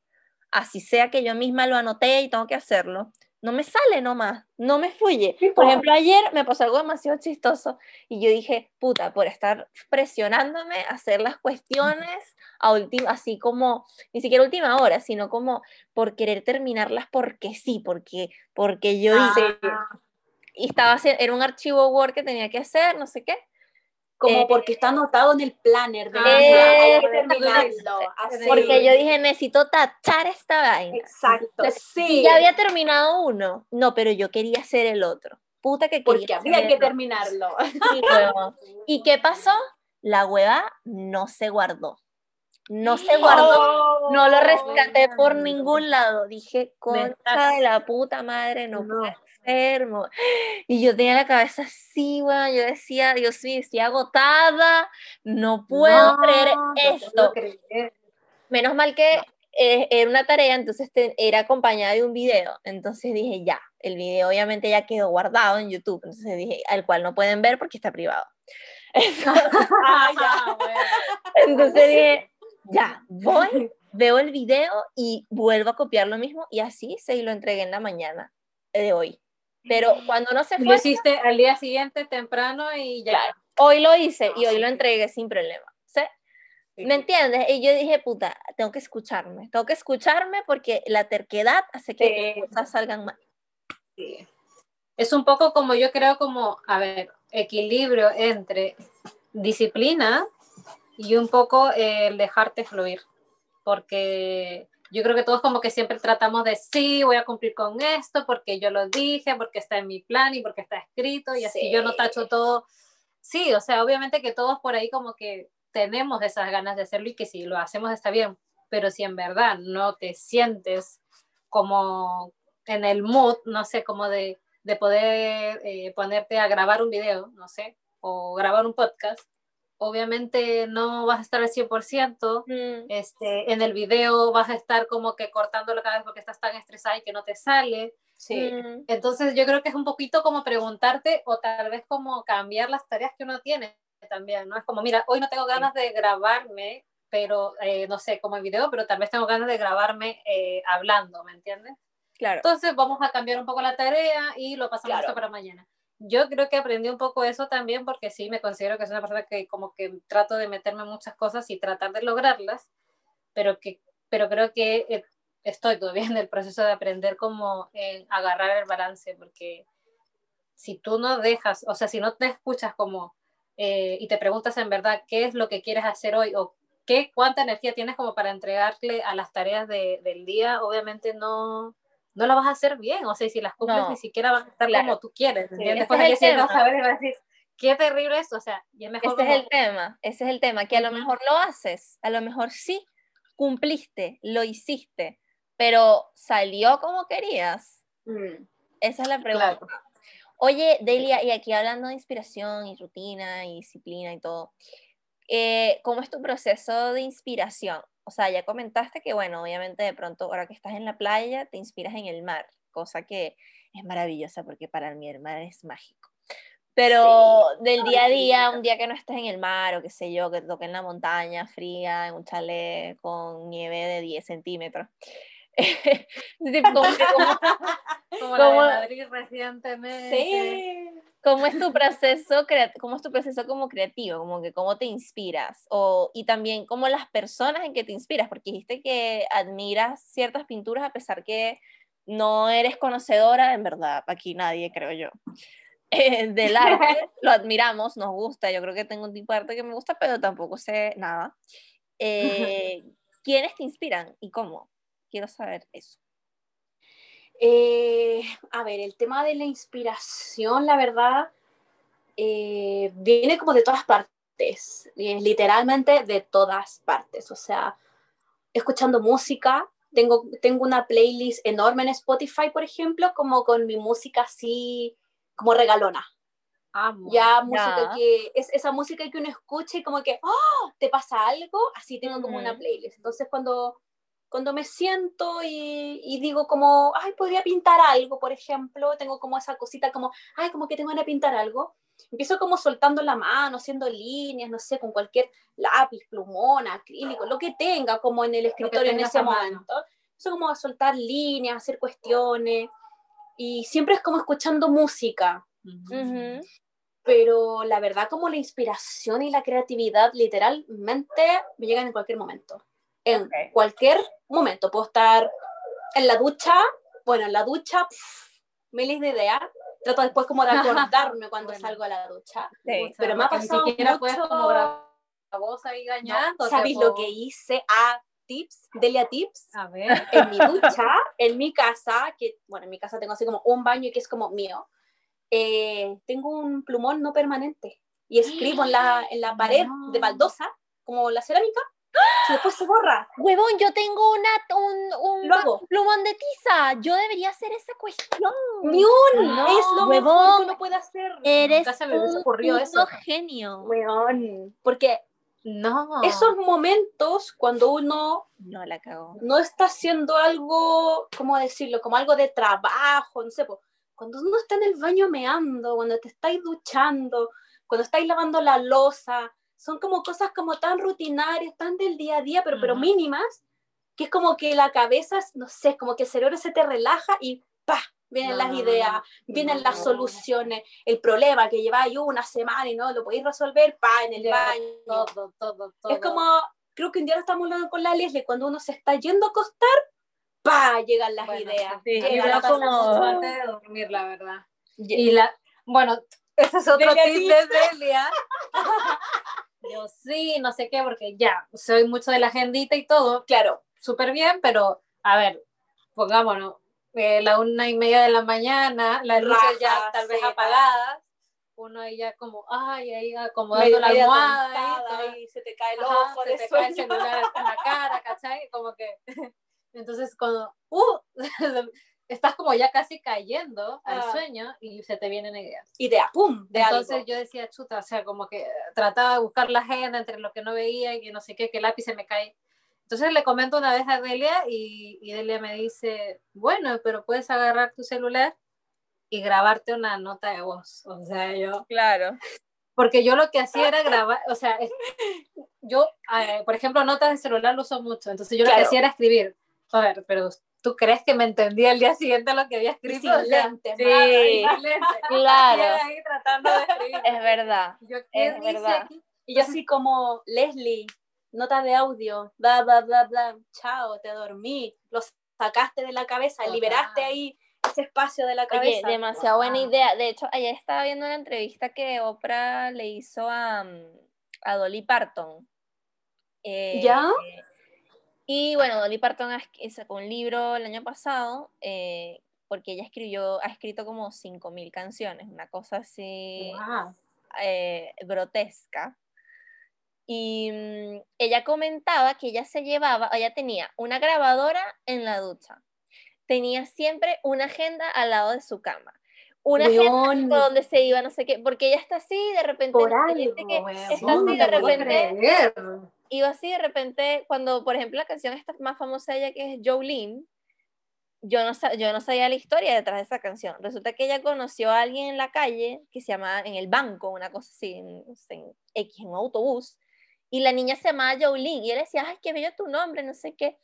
así sea que yo misma lo anoté y tengo que hacerlo, no me sale nomás, no me fluye. Por ejemplo, ayer me pasó algo demasiado chistoso y yo dije, puta, por estar presionándome a hacer las cuestiones a última, así como, ni siquiera última hora, sino como por querer terminarlas porque sí, porque, porque yo hice, ah. y estaba haciendo, era un archivo Word que tenía que hacer, no sé qué, como eh, porque está anotado en el planner de eh, Porque yo dije, necesito tachar esta vaina. Exacto, sí. ya había terminado uno. No, pero yo quería hacer el otro. Puta que quería Porque había que terminarlo. ¿Y qué pasó? La hueva no se guardó. No se guardó, no lo rescaté por ningún lado. Dije, concha de la puta madre, no, no enfermo. Y yo tenía la cabeza así, bueno, yo decía, Dios mío, estoy agotada, no puedo creer esto. Menos mal que eh, era una tarea, entonces era acompañada de un video. Entonces dije, ya, el video obviamente ya quedó guardado en YouTube. Entonces dije, al cual no pueden ver porque está privado. Ah, entonces dije, ya, voy, veo el video y vuelvo a copiar lo mismo y así se lo entregué en la mañana de hoy. Pero cuando no se fue... Lo hiciste al día siguiente temprano y ya. hoy lo hice y hoy lo entregué sin problema. ¿sí? ¿Me entiendes? Y yo dije, puta, tengo que escucharme. Tengo que escucharme porque la terquedad hace que las cosas salgan mal. Sí. Es un poco como yo creo como, a ver, equilibrio entre disciplina y un poco el dejarte fluir. Porque yo creo que todos como que siempre tratamos de, sí, voy a cumplir con esto porque yo lo dije, porque está en mi plan y porque está escrito y así yo no tacho todo. Sí, o sea, obviamente que todos por ahí como que tenemos esas ganas de hacerlo y que si lo hacemos está bien, pero si en verdad no te sientes como en el mood, no sé, como de, de poder eh, ponerte a grabar un video, no sé, o grabar un podcast, obviamente no vas a estar al 100%, mm. este, en el video vas a estar como que cortándolo cada vez porque estás tan estresada y que no te sale. Sí. Mm. Entonces yo creo que es un poquito como preguntarte o tal vez como cambiar las tareas que uno tiene también, ¿no? Es como, mira, hoy no tengo ganas de grabarme, pero eh, no sé, como en video, pero tal vez tengo ganas de grabarme eh, hablando, ¿me entiendes? Claro. Entonces vamos a cambiar un poco la tarea y lo pasamos para mañana yo creo que aprendí un poco eso también porque sí, me considero que es una persona que como que trato de meterme en muchas cosas y tratar de lograrlas, pero, que, pero creo que eh, estoy todavía en el proceso de aprender cómo eh, agarrar el balance, porque si tú no dejas, o sea, si no te escuchas como eh, y te preguntas en verdad qué es lo que quieres hacer hoy o qué, cuánta energía tienes como para entregarle a las tareas de, del día, obviamente no, no la vas a hacer bien, o sea, si las cumples ni siquiera van a estar como tú quieres, Después de que vas a ver y vas a decir, qué terrible es, o sea, y es mejor Ese es el tema, ese es el tema, que a lo mejor lo haces, a lo mejor sí, cumpliste, lo hiciste, pero salió como querías. Mm. Esa es la pregunta. Oye, Delia, y aquí hablando de inspiración y rutina y disciplina y todo, eh, ¿cómo es tu proceso de inspiración? o sea, ya comentaste que, bueno, obviamente de pronto ahora que estás en la playa te inspiras en el mar, cosa que es maravillosa porque para mí el mar es mágico. Pero del día a día, un día que no estés en el mar o qué sé yo, que toque en la montaña fría, en un chalet con nieve de 10 centímetros. como, como, la de Madrid recientemente. Sí. ¿Cómo es tu proceso, cómo es tu proceso como creativo? Como que cómo te inspiras o, y también como las personas en que te inspiras, porque dijiste que admiras ciertas pinturas a pesar que no eres conocedora, en verdad, aquí nadie creo yo. Eh, del arte, lo admiramos, nos gusta, yo creo que tengo un tipo de arte que me gusta, pero tampoco sé nada. Eh, ¿Quiénes te inspiran y cómo? Quiero saber eso. Eh, a ver, el tema de la inspiración, la verdad, eh, viene como de todas partes, literalmente de todas partes. O sea, escuchando música, tengo, tengo una playlist enorme en Spotify, por ejemplo, como con mi música así, como regalona. Ya, música que es esa música que uno escucha y como que, ¡oh! ¿Te pasa algo? Así tengo como una playlist. Entonces, cuando cuando me siento y, digo como, ay, podría pintar algo, por ejemplo, tengo como esa cosita como, ay, como que tengo ganas de pintar algo, empiezo como soltando la mano, haciendo líneas, no sé, con cualquier lápiz, plumón, acrílico, lo que tenga como en el escritorio en ese momento. Empiezo como a soltar líneas, hacer cuestiones, y siempre es como escuchando música. Pero la verdad como la inspiración y la creatividad literalmente me llegan en cualquier momento en cualquier momento. Puedo estar en la ducha, bueno, en la ducha, miles de ideas. Trato después como de acordarme cuando salgo a la ducha. pero me ha pasado ni siquiera mucho... como voz ahí. ¿Sabéis lo que hice? a ah, tips, Delia Tips. A ver. En mi ducha, en mi casa, que, bueno, en mi casa tengo así como un baño que es como mío. Eh, tengo un plumón no permanente y escribo en la, en la pared de baldosa, como la cerámica, después se borra. Huevón, yo tengo una, un, un plumón de tiza. Yo debería hacer esa cuestión. Ni un. No, es lo huevón, que uno puede hacer. Eres ocurrió eso. genio. Huevón. Porque no. Esos momentos cuando uno no la cagó. No está haciendo algo, ¿cómo decirlo? Como algo de trabajo, no sé, cuando uno está en el baño meando, cuando te estáis duchando, cuando estáis lavando la losa, son como cosas como tan rutinarias, tan del día a día, pero, pero mínimas, que es como que la cabeza, no sé, como que el cerebro se te relaja y ¡pa! Vienen las ideas, vienen las soluciones, el problema que lleváis una semana y no lo podéis resolver, pa, en el baño. Todo, todo, todo. Es como, creo que un día lo estamos hablando con la Leslie, cuando uno se está yendo a acostar, pa, llegan las ideas. Sí, llega como antes de dormir, la verdad. Y la, bueno, ese es otro tip de Delia. Yo sí, no sé qué, porque ya, soy mucho de la agendita y todo. Claro, súper bien, pero a ver, pongámonos, eh, la una y media de la mañana, las luces ya tal vez apagadas, uno ahí ya como, ay, ahí acomodando la almohada y se te cae el ojo, se te cae el celular en la cara, ¿cachai? Como que, entonces cuando, uh, estás como ya casi cayendo al ah. sueño y se te vienen ideas. Idea, pum, de Entonces yo decía, chuta, o sea, como que trataba de buscar la agenda entre lo que no veía y que no sé qué, que el lápiz se me cae. Entonces le comento una vez a Delia y, y Delia me dice, bueno, pero puedes agarrar tu celular y grabarte una nota de voz. O sea, yo... Claro. Porque yo lo que hacía era grabar, o sea, yo, eh, por ejemplo, notas de celular lo uso mucho, entonces yo lo que hacía era escribir. A ver, pero ¿tú crees que me entendía el día siguiente lo que había escrito? Sin lente, sí, claro. Ahí tratando de escribir. Es verdad, es verdad. Y yo así como, Leslie, nota de audio, bla, bla, bla, bla, chao, te dormí, lo sacaste de la cabeza, liberaste ahí ese espacio de la cabeza. Oye, demasiado buena idea. De hecho, ayer estaba viendo una entrevista que Oprah le hizo a, a Dolly Parton. Eh, ¿Ya? Y bueno, Dolly Parton sacó un libro el año pasado eh, porque ella escribió, ha escrito como 5.000 canciones, una cosa así eh, grotesca. Y mm, ella comentaba que ella se llevaba, ella tenía una grabadora en la ducha, tenía siempre una agenda al lado de su cama. Una agenda donde se iba, no sé qué, porque ella está así, de repente, Por algo, está así, de repente, iba así, de repente, cuando, por ejemplo, la canción esta más famosa de ella, que es Jolene, yo no, yo no sabía la historia detrás de esa canción. Resulta que ella conoció a alguien en la calle que se llamaba en el banco, una cosa así, en, en en un autobús, y la niña se llamaba Jolene, y él decía, ay, qué bello tu nombre, no sé qué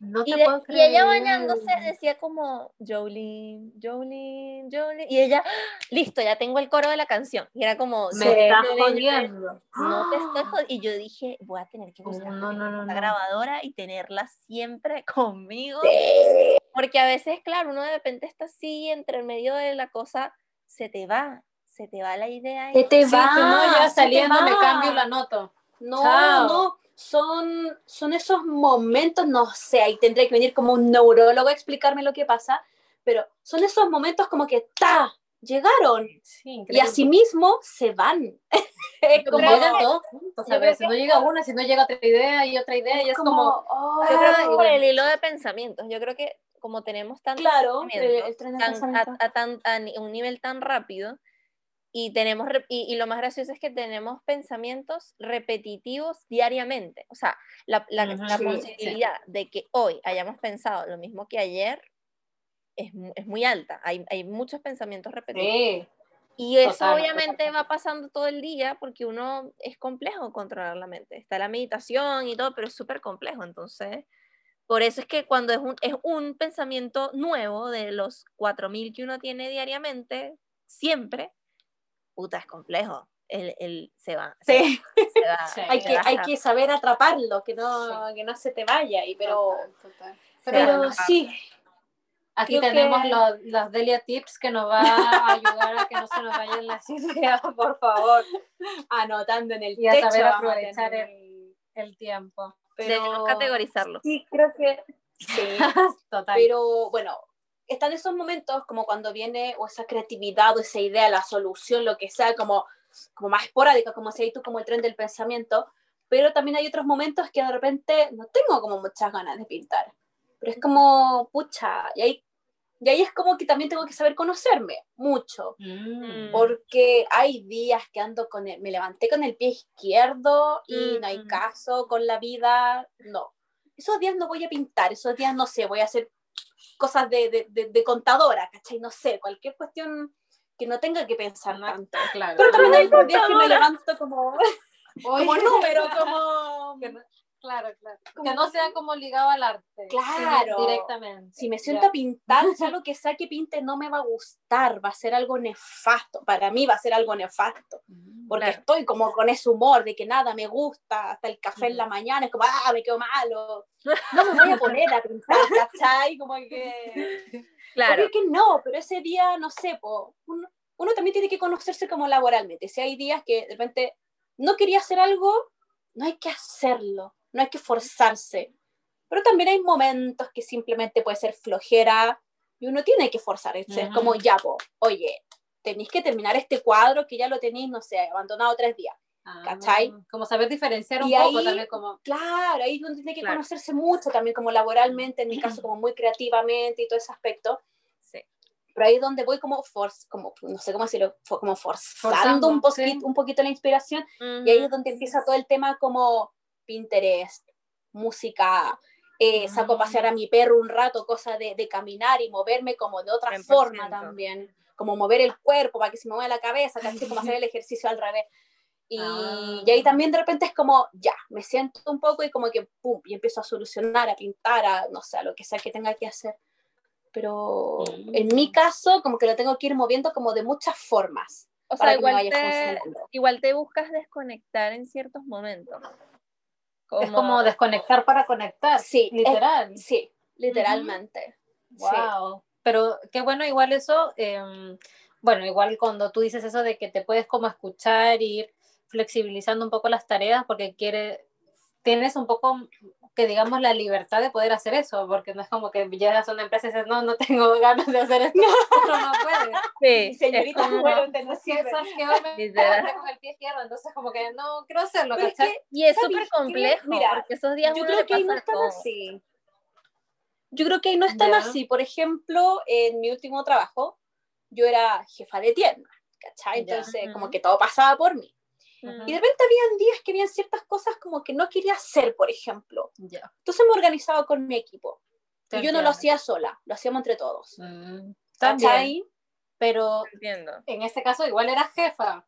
y, y, ella bañándose decía como, Jolene, Jolene, Jolene. Y ella, listo, ya tengo el coro de la canción. Y era como, me estás jodiendo. No te estoy jodiendo. Y yo dije, voy a tener que buscar una grabadora y tenerla siempre conmigo. Porque a veces, claro, uno de repente está así, entre el medio de la cosa, se te va, se te va la idea. Se te va. no, ya saliendo me cambio la nota. No, no son, son esos momentos, no sé, ahí tendría que venir como un neurólogo a explicarme lo que pasa, pero son esos momentos como que ¡ta! Llegaron y asimismo se van. como llegan todos juntos, a veces no llega una, si no llega otra idea y otra idea, y es como, por el hilo de pensamientos. Yo creo que como tenemos tanto claro, a, un nivel tan rápido, y, tenemos, y, lo más gracioso es que tenemos pensamientos repetitivos diariamente. O sea, la, la, posibilidad de que hoy hayamos pensado lo mismo que ayer es, es muy alta. Hay, hay, muchos pensamientos repetitivos. Y eso obviamente va pasando todo el día porque uno es complejo controlar la mente. Está la meditación y todo, pero es súper complejo. Entonces, por eso es que cuando es un, es un pensamiento nuevo de los 4.000 que uno tiene diariamente, siempre, puta, es complejo. El, el se va. Sí. hay, que, hay que saber atraparlo, que no, que no se te vaya. Y, pero pero sí. Aquí tenemos los, los, Delia Tips que nos va a ayudar a que no se nos vayan las ideas, por favor. Anotando en el y a saber aprovechar el, el, tiempo. Pero... categorizarlo. Sí, creo que sí. Total. Pero bueno, están esos momentos como cuando viene o esa creatividad o esa idea, la solución, lo que sea, como, como más esporádica, como si tú como el tren del pensamiento, pero también hay otros momentos que de repente no tengo como muchas ganas de pintar, pero es como, pucha, y ahí, y ahí es como que también tengo que saber conocerme mucho, mm. porque hay días que ando con el, me levanté con el pie izquierdo y no hay mm. caso con la vida, no. Esos días no voy a pintar, esos días no sé, voy a hacer cosas de, de, de, contadora, ¿cachai? No sé, cualquier cuestión que no tenga que pensar tanto. Claro. Pero también hay días que me levanto como, como número, como... Claro, claro. que no sea como ligado al arte. Claro. Directamente. Si me siento a pintar, sea lo que sea que pinte no me va a gustar, va a ser algo nefasto. Para mí va a ser algo nefasto. Mm, porque estoy como con ese humor de que nada me gusta, hasta el café en la mañana es como, ah, me quedo malo. No me voy a poner a pintar, ¿cachai? Como que. Claro. que no, pero ese día, no sé, po, uno, uno también tiene que conocerse como laboralmente. Si hay días que de repente no quería hacer algo, no hay que hacerlo no hay que forzarse. pero también hay momentos que simplemente puede ser flojera y uno tiene que forzarse. Es como, ya, po, oye, tenéis que terminar este cuadro que ya lo tenéis, no sé, abandonado tres días. Ah, ¿Cachai? Como saber diferenciar un poco también como... Claro, ahí uno tiene que conocerse mucho también como laboralmente, en mi caso como muy creativamente y todo ese aspecto. Sí. Pero ahí es donde voy como, force, como no sé cómo decirlo, como forzando, un, poquito, un poquito la inspiración y ahí es donde empieza todo el tema como Pinterest, música, eh, saco a pasear a mi perro un rato, cosa de, de caminar y moverme como de otra forma también, como mover el cuerpo para que se me mueva la cabeza, casi como hacer el ejercicio al revés. Y, ah. y, ahí también de repente es como, ya, me siento un poco y como que, pum, y empiezo a solucionar, a pintar, a, no sé, a lo que sea que tenga que hacer. Pero en mi caso, como que lo tengo que ir moviendo como de muchas formas. O sea, igual te, igual te buscas desconectar en ciertos momentos. Es como desconectar para conectar. Sí, literal. sí, literalmente. Wow. Pero qué bueno, igual eso, em, bueno, igual cuando tú dices eso de que te puedes como escuchar, ir flexibilizando un poco las tareas porque quiere, tienes un poco que digamos la libertad de poder hacer eso, porque no es como que llegas a una empresa y dices, no, no tengo ganas de hacer esto, no, no puedes. Sí, señorita, como, bueno, te no sirve. Eso es que me con el pie izquierdo, entonces como que no quiero hacerlo, ¿cachai? y es súper complejo, mira, porque esos días yo creo que ahí no están así. Yo creo que ahí no están así. Por ejemplo, en mi último trabajo, yo era jefa de tienda, ¿cachai? Entonces, como que todo pasaba por mí. Y de repente habían días que habían ciertas cosas como que no quería hacer, por ejemplo. Entonces me organizaba con mi equipo. y yo no lo hacía sola, lo hacíamos entre todos. Mm, también. Pero en este caso igual era jefa.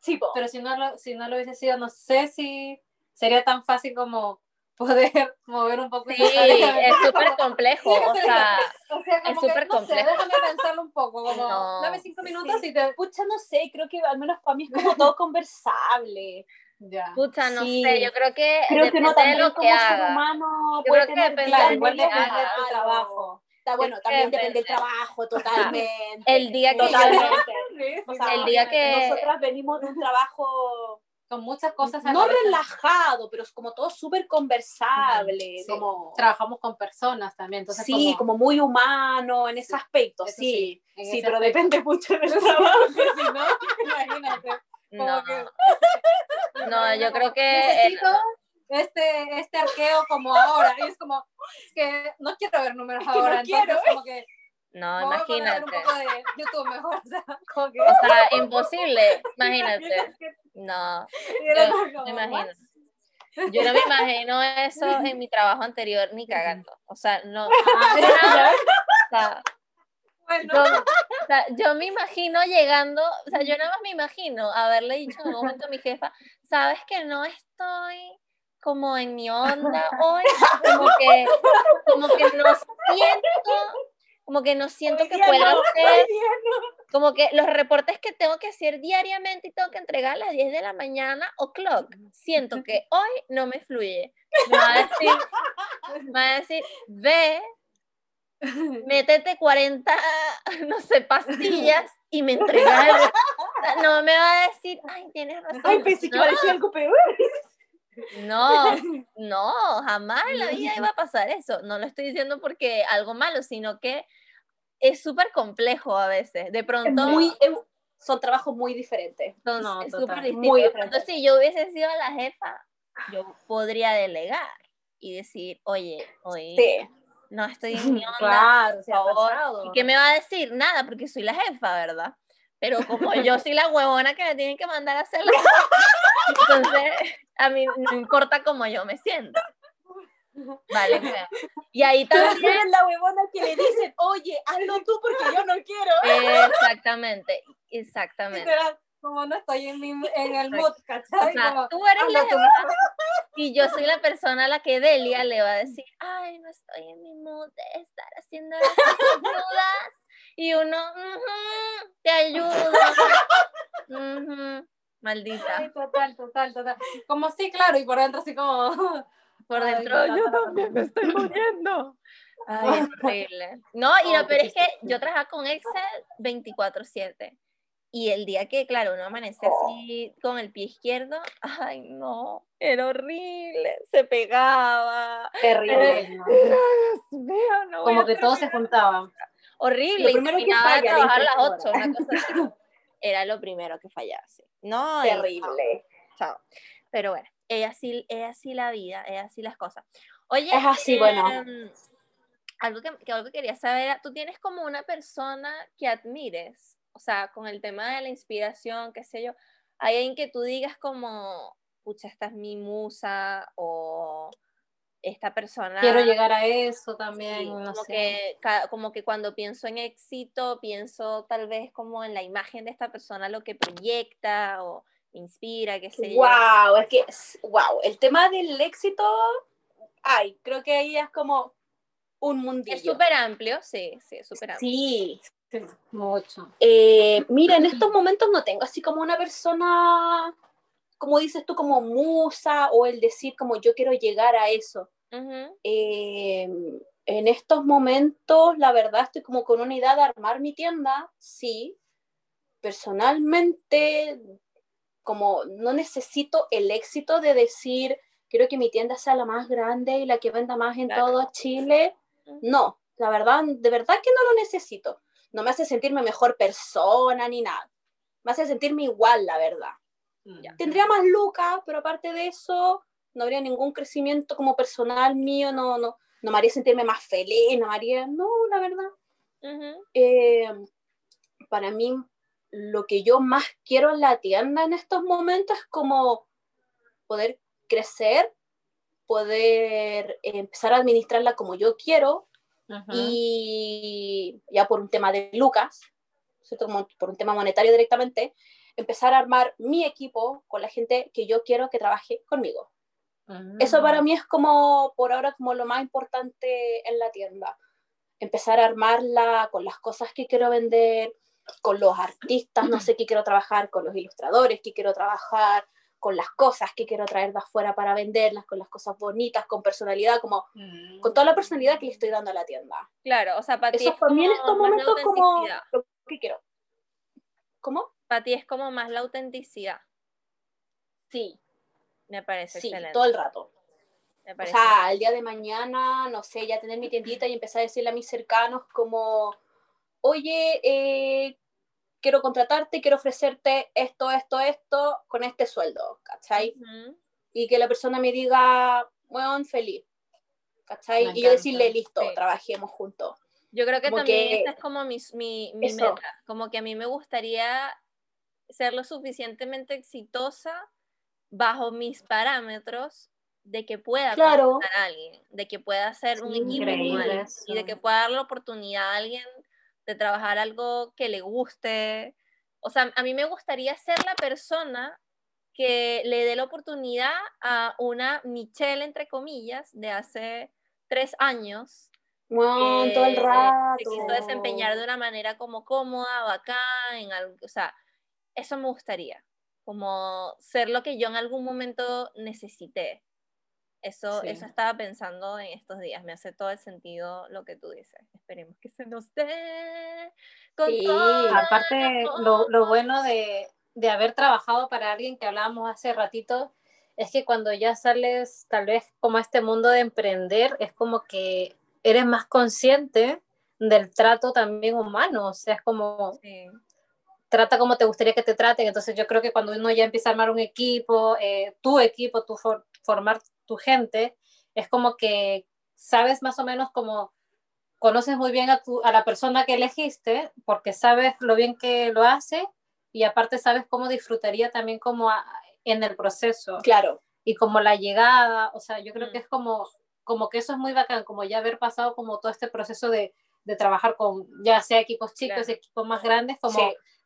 Sí, pero si no, lo, si no lo hubiese sido, no sé si sería tan fácil como poder mover un poco. Sí, es súper complejo, o sea, es súper no complejo. Sé, déjame pensarlo un poco, como, dame cinco minutos y te... Pucha, no sé, creo que al menos para mí es como todo conversable. Ya. Pucha, no sé, yo creo que creo depende que no de lo que haga. Humano yo creo que depende claro, de tu trabajo. Está bueno, también depende del trabajo, totalmente. El día que totalmente. o sea, el día que nosotras venimos de un trabajo con muchas cosas. No relajado, pero es como todo súper conversable. como... Trabajamos con personas también. Entonces sí, como... muy humano en ese aspecto, sí. Sí, pero depende mucho del trabajo. si no, imagínate. No. no, yo creo que... Necesito este, este arqueo como ahora. Y es como, es que no quiero ver números ahora. No entonces quiero, como que no, imagínate. Un poco de YouTube mejor, o sea, o sea imposible, imagínate. No, yo, me imagino. Yo no me imagino eso en mi trabajo anterior ni cagando. O sea, no. Ah, yo, o sea, yo me imagino llegando, o sea, yo nada más me imagino haberle dicho en un momento a mi jefa, sabes que no estoy como en mi onda hoy, como que, como que no siento como que no siento que pueda hacer, como que los reportes que tengo que hacer diariamente y tengo que entregar a las 10 de la mañana o clock, siento que hoy no me fluye. Me va a decir, me va a decir ve, métete 40, no sé, pastillas y me entregas. No me va a decir, ay, tienes razón. Ay, pensé que iba a decir algo peor. No, no, jamás en la vida iba a pasar eso. No lo estoy diciendo porque algo malo, sino que es súper complejo a veces. De pronto... son trabajos muy diferentes. Son súper distintos. Entonces, si yo hubiese sido la jefa, yo podría delegar y decir, oye, oye, no estoy en mi onda, por favor. ¿Y qué me va a decir? Nada, porque soy la jefa, ¿verdad? Pero como yo soy la huevona que me tienen que mandar a hacer entonces a mí no importa cómo yo me sienta. Vale, y ahí también la huevona que le dicen, oye, hazlo tú porque yo no quiero. Exactamente, exactamente. Como no estoy en, mi, en el mood, ¿cachai? tú eres la y yo soy la persona a la que Delia le va a decir, ay, no estoy en mi mood de estar haciendo las cosas y uno, te ayudo. Maldita. Ay, total, total, total. Como sí, claro, y por dentro así como... Por dentro, yo también me estoy muriendo. Ay, es horrible. No, y lo peor es que yo trabajaba con Excel 24-7. Y el día que, claro, uno amanece así con el pie izquierdo, ay no, era horrible, se pegaba. Terrible. Como que todos se juntaban. Horrible, lo primero que falla, trabajar a las 8, una cosa así. Era lo primero que fallase. No, terrible. Chao. Pero bueno, es así, es así la vida, es así las cosas. Oye, es así, bueno. Em, algo que, que, algo que quería saber, tú tienes como una persona que admires o sea, con el tema de la inspiración, qué sé yo, hay alguien que tú digas como, pucha, esta es mi musa o esta persona. Quiero llegar a eso también. como, que, como que cuando pienso en éxito, pienso tal vez como en la imagen de esta persona, lo que proyecta o inspira, qué sé yo. Wow, es que, wow, el tema del éxito, ay, creo que ahí es como un mundillo. Es súper amplio, sí, sí, súper amplio. Sí, mucho. Eh, mira, en estos momentos no tengo así como una persona, como dices tú, como musa o el decir como yo quiero llegar a eso. Eh, en estos momentos, la verdad, estoy como con una idea de armar mi tienda, sí. Personalmente, como no necesito el éxito de decir, quiero que mi tienda sea la más grande y la que venda más en todo Chile. No, la verdad, de verdad que no lo necesito no me hace sentirme mejor persona ni nada. Me hace sentirme igual, la verdad. Mm. Tendría más lucas, pero aparte de eso, no habría ningún crecimiento como personal mío, no, no, no me haría sentirme más feliz, no me haría, no, la verdad. Eh, para mí, lo que yo más quiero en la tienda en estos momentos es como poder crecer, poder empezar a administrarla como yo quiero, y ya por un tema de lucas, por un tema monetario directamente, empezar a armar mi equipo con la gente que yo quiero que trabaje conmigo. Eso para mí es como, por ahora, como lo más importante en la tienda. Empezar a armarla con las cosas que quiero vender, con los artistas, no sé qué quiero trabajar, con los ilustradores que quiero trabajar, con las cosas que quiero traer de afuera para venderlas, con las cosas bonitas, con personalidad, como con toda la personalidad que le estoy dando a la tienda. Claro, o sea, para ti Eso es en estos momentos como lo que quiero. ¿Cómo? Para ti es como más la autenticidad. Sí. Me parece sí, excelente. todo el rato. o sea, el día de mañana, no sé, ya tener mi tiendita y empezar a decirle a mis cercanos como, oye, eh, quiero contratarte, quiero ofrecerte esto, esto, esto, con este sueldo, ¿cachai? Y que la persona me diga, bueno, feliz, ¿cachai? y yo decirle, listo, trabajemos juntos. Yo creo que también esta es como mi, mi, meta, como que a mí me gustaría ser lo suficientemente exitosa bajo mis parámetros de que pueda claro. a alguien, de que pueda hacer un equipo y de que pueda dar la oportunidad a alguien de trabajar algo que le guste. O sea, a mí me gustaría ser la persona que le dé la oportunidad a una Michelle, entre comillas, de hace tres años. Wow, todo el rato. Se quiso desempeñar de una manera como cómoda, bacán, en algo, o sea, eso me gustaría, como ser lo que yo en algún momento necesité. Eso, eso estaba pensando en estos días. Me hace todo el sentido lo que tú dices. Esperemos que se nos dé. Con sí, aparte, lo, lo bueno de, de, haber trabajado para alguien que hablábamos hace ratito es que cuando ya sales, tal vez como a este mundo de emprender, es como que eres más consciente del trato también humano. O sea, es como. Trata como te gustaría que te traten. Entonces, yo creo que cuando uno ya empieza a armar un equipo, eh, tu equipo, tu formar tu gente, es como que sabes más o menos como conoces muy bien a, tu, a la persona que elegiste porque sabes lo bien que lo hace y aparte sabes cómo disfrutaría también como en el proceso. Claro. Y como la llegada, o sea, yo creo mm. que es como, como que eso es muy bacán, como ya haber pasado como todo este proceso de, de trabajar con ya sea equipos chicos, equipos más grandes, como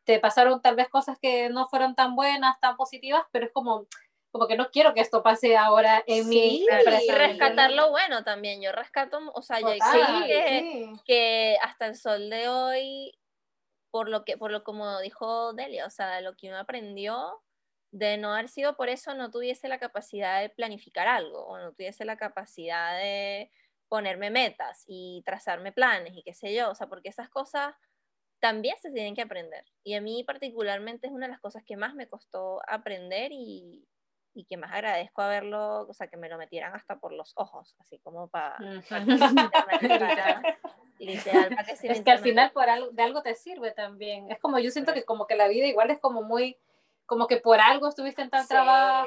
te pasaron tal vez cosas que no fueron tan buenas, tan positivas, pero es como como que no quiero que esto pase ahora en mi empresa. Y rescatar lo bueno también. Yo rescato, o sea, ya que, que, hasta el sol de hoy, por lo que, por lo como dijo Delia, o sea, lo que uno aprendió de no haber sido por eso, no tuviese la capacidad de planificar algo, o no tuviese la capacidad de ponerme metas y trazarme planes y qué sé yo, o sea, porque esas cosas también se tienen que aprender. Y a mí particularmente es una de las cosas que más me costó aprender y, y que más agradezco haberlo, o sea, que me lo metieran hasta por los ojos, así como para... literal, para que es que al final por algo, de algo te sirve también. Es como, yo siento que como que la vida igual es como muy, como que por algo estuviste en tal trabajo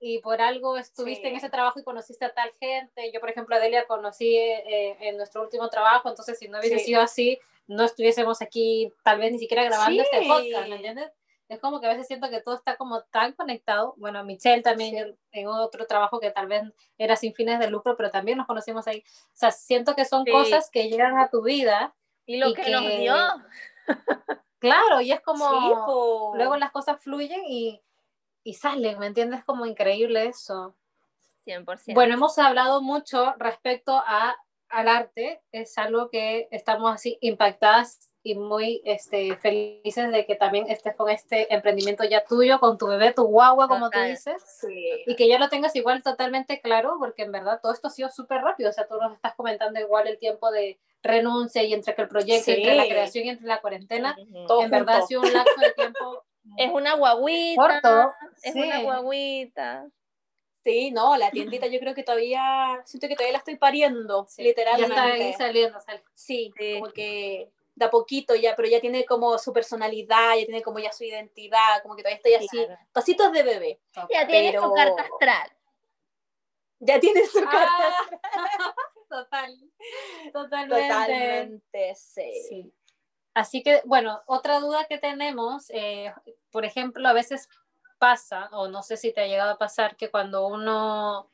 y por algo estuviste en ese trabajo y conociste a tal gente. Yo, por ejemplo, a Delia conocí eh, en nuestro último trabajo, entonces si no hubiese sido así, no estuviésemos aquí tal vez ni siquiera grabando este podcast, ¿me entiendes? Es como que a veces siento que todo está como tan conectado. Bueno, Michelle también en otro trabajo que tal vez era sin fines de lucro, pero también nos conocimos ahí. O sea, siento que son cosas que llegan a tu vida. Y lo que, nos dio. Claro, y es como, luego las cosas fluyen y, y salen, ¿me entiendes? Como increíble eso. 100%. Bueno, hemos hablado mucho respecto a, al arte, es algo que estamos así impactadas y muy este, felices de que también estés con este emprendimiento ya tuyo, con tu bebé, tu guagua, como tú dices, y que ya lo tengas igual totalmente claro, porque en verdad todo esto ha sido súper rápido, o sea, tú nos estás comentando igual el tiempo de renuncia y entre que el proyecto, entre la creación y entre la cuarentena, en verdad ha sido un lapso de tiempo es una guaguita. Es una guaguita. Sí, no, la tiendita yo creo que todavía, siento que todavía la estoy pariendo, literalmente. Ya está ahí saliendo, Sí, como que da poquito ya, pero ya tiene como su personalidad, ya tiene como ya su identidad, como que todavía estoy así, pasitos de bebé. Ya tiene su carta astral. Ya tiene su carta ah. astral. Total, totalmente. Totalmente, sí. sí. Así que, bueno, otra duda que tenemos, eh, por ejemplo, a veces pasa, o no sé si te ha llegado a pasar, que cuando uno,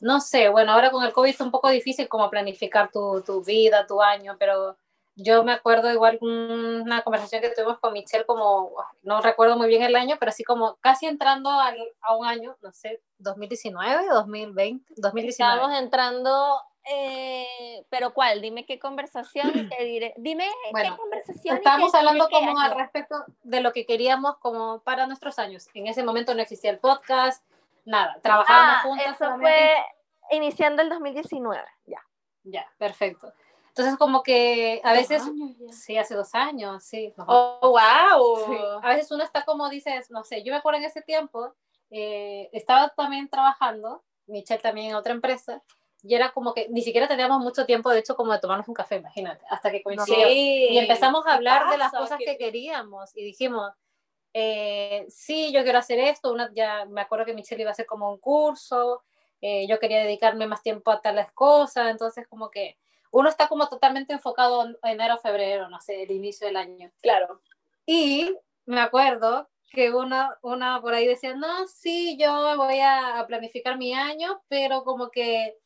no sé, bueno, ahora con el COVID es un poco difícil como planificar tu, tu vida, tu año, pero yo me acuerdo igual una conversación que tuvimos con Michelle como, no recuerdo muy bien el año, pero así como casi entrando al, a un año, no sé, 2019, 2020, 2019. Estamos entrando eh, pero ¿cuál? Dime qué conversación y te diré. Dime qué conversación. Estamos hablando como al respecto de lo que queríamos como para nuestros años. En ese momento no existía el podcast, nada. Trabajábamos ah, juntas. Eso fue iniciando el 2019, ya. Ya, perfecto. Entonces, como que a veces, sí, hace dos años, sí. Oh, wow. A veces uno está como dices, no sé, yo me acuerdo en ese tiempo, eh, estaba también trabajando, Michelle también en otra empresa, y era como que ni siquiera teníamos mucho tiempo, de hecho, como de tomarnos un café, imagínate, hasta que coincidió. y empezamos a hablar de las cosas que queríamos y dijimos, eh, sí, yo quiero hacer esto, una, ya me acuerdo que Michelle iba a hacer como un curso, eh, yo quería dedicarme más tiempo a tales cosas, entonces como que uno está como totalmente enfocado en enero, febrero, no sé, el inicio del año. Claro. Y me acuerdo que una, una por ahí decía, no, sí, yo voy a planificar mi año, pero como que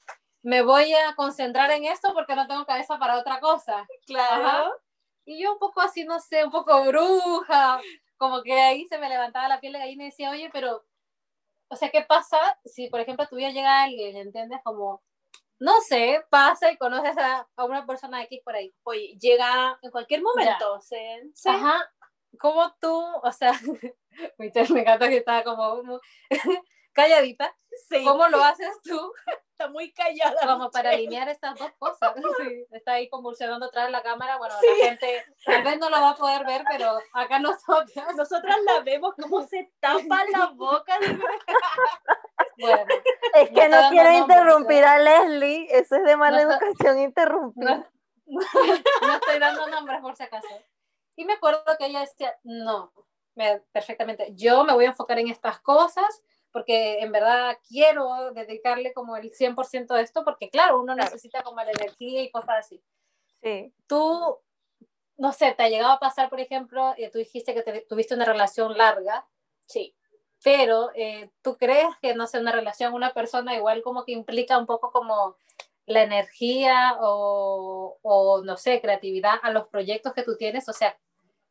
me voy a concentrar en esto porque no tengo cabeza para otra cosa. Claro. Y yo un poco así, no sé, un poco bruja, como que ahí se me levantaba la piel de gallina y decía, oye, pero, o sea, ¿qué pasa si, por ejemplo, tuviera llega alguien, ¿entiendes? Como, no sé, pasa y conoces a, a una persona X por ahí. Oye, llega en cualquier momento. ¿sí? Ajá. Como tú, o sea, me encanta que estaba como calladita. Sí. ¿Cómo lo haces tú? Está muy callada. Como para alinear estas dos cosas. Sí. Está ahí convulsionando atrás de la cámara. Bueno, la gente tal vez no lo va a poder ver, pero acá nosotras. Nosotras la vemos como se tapa la boca. Bueno, es que no, quiero interrumpir a Leslie. Eso es de mala educación interrumpir. No, estoy dando nombres por si acaso. Y me acuerdo que ella decía, no, perfectamente, yo me voy a enfocar en estas cosas porque en verdad quiero dedicarle como el 100% a esto, porque claro, uno necesita como la energía y cosas así. Sí. Tú, no sé, te ha llegado a pasar, por ejemplo, y tú dijiste que tuviste una relación larga. Sí. Pero eh, tú crees que, no sé, una relación, una persona igual como que implica un poco como la energía o, o, no sé, creatividad a los proyectos que tú tienes. O sea,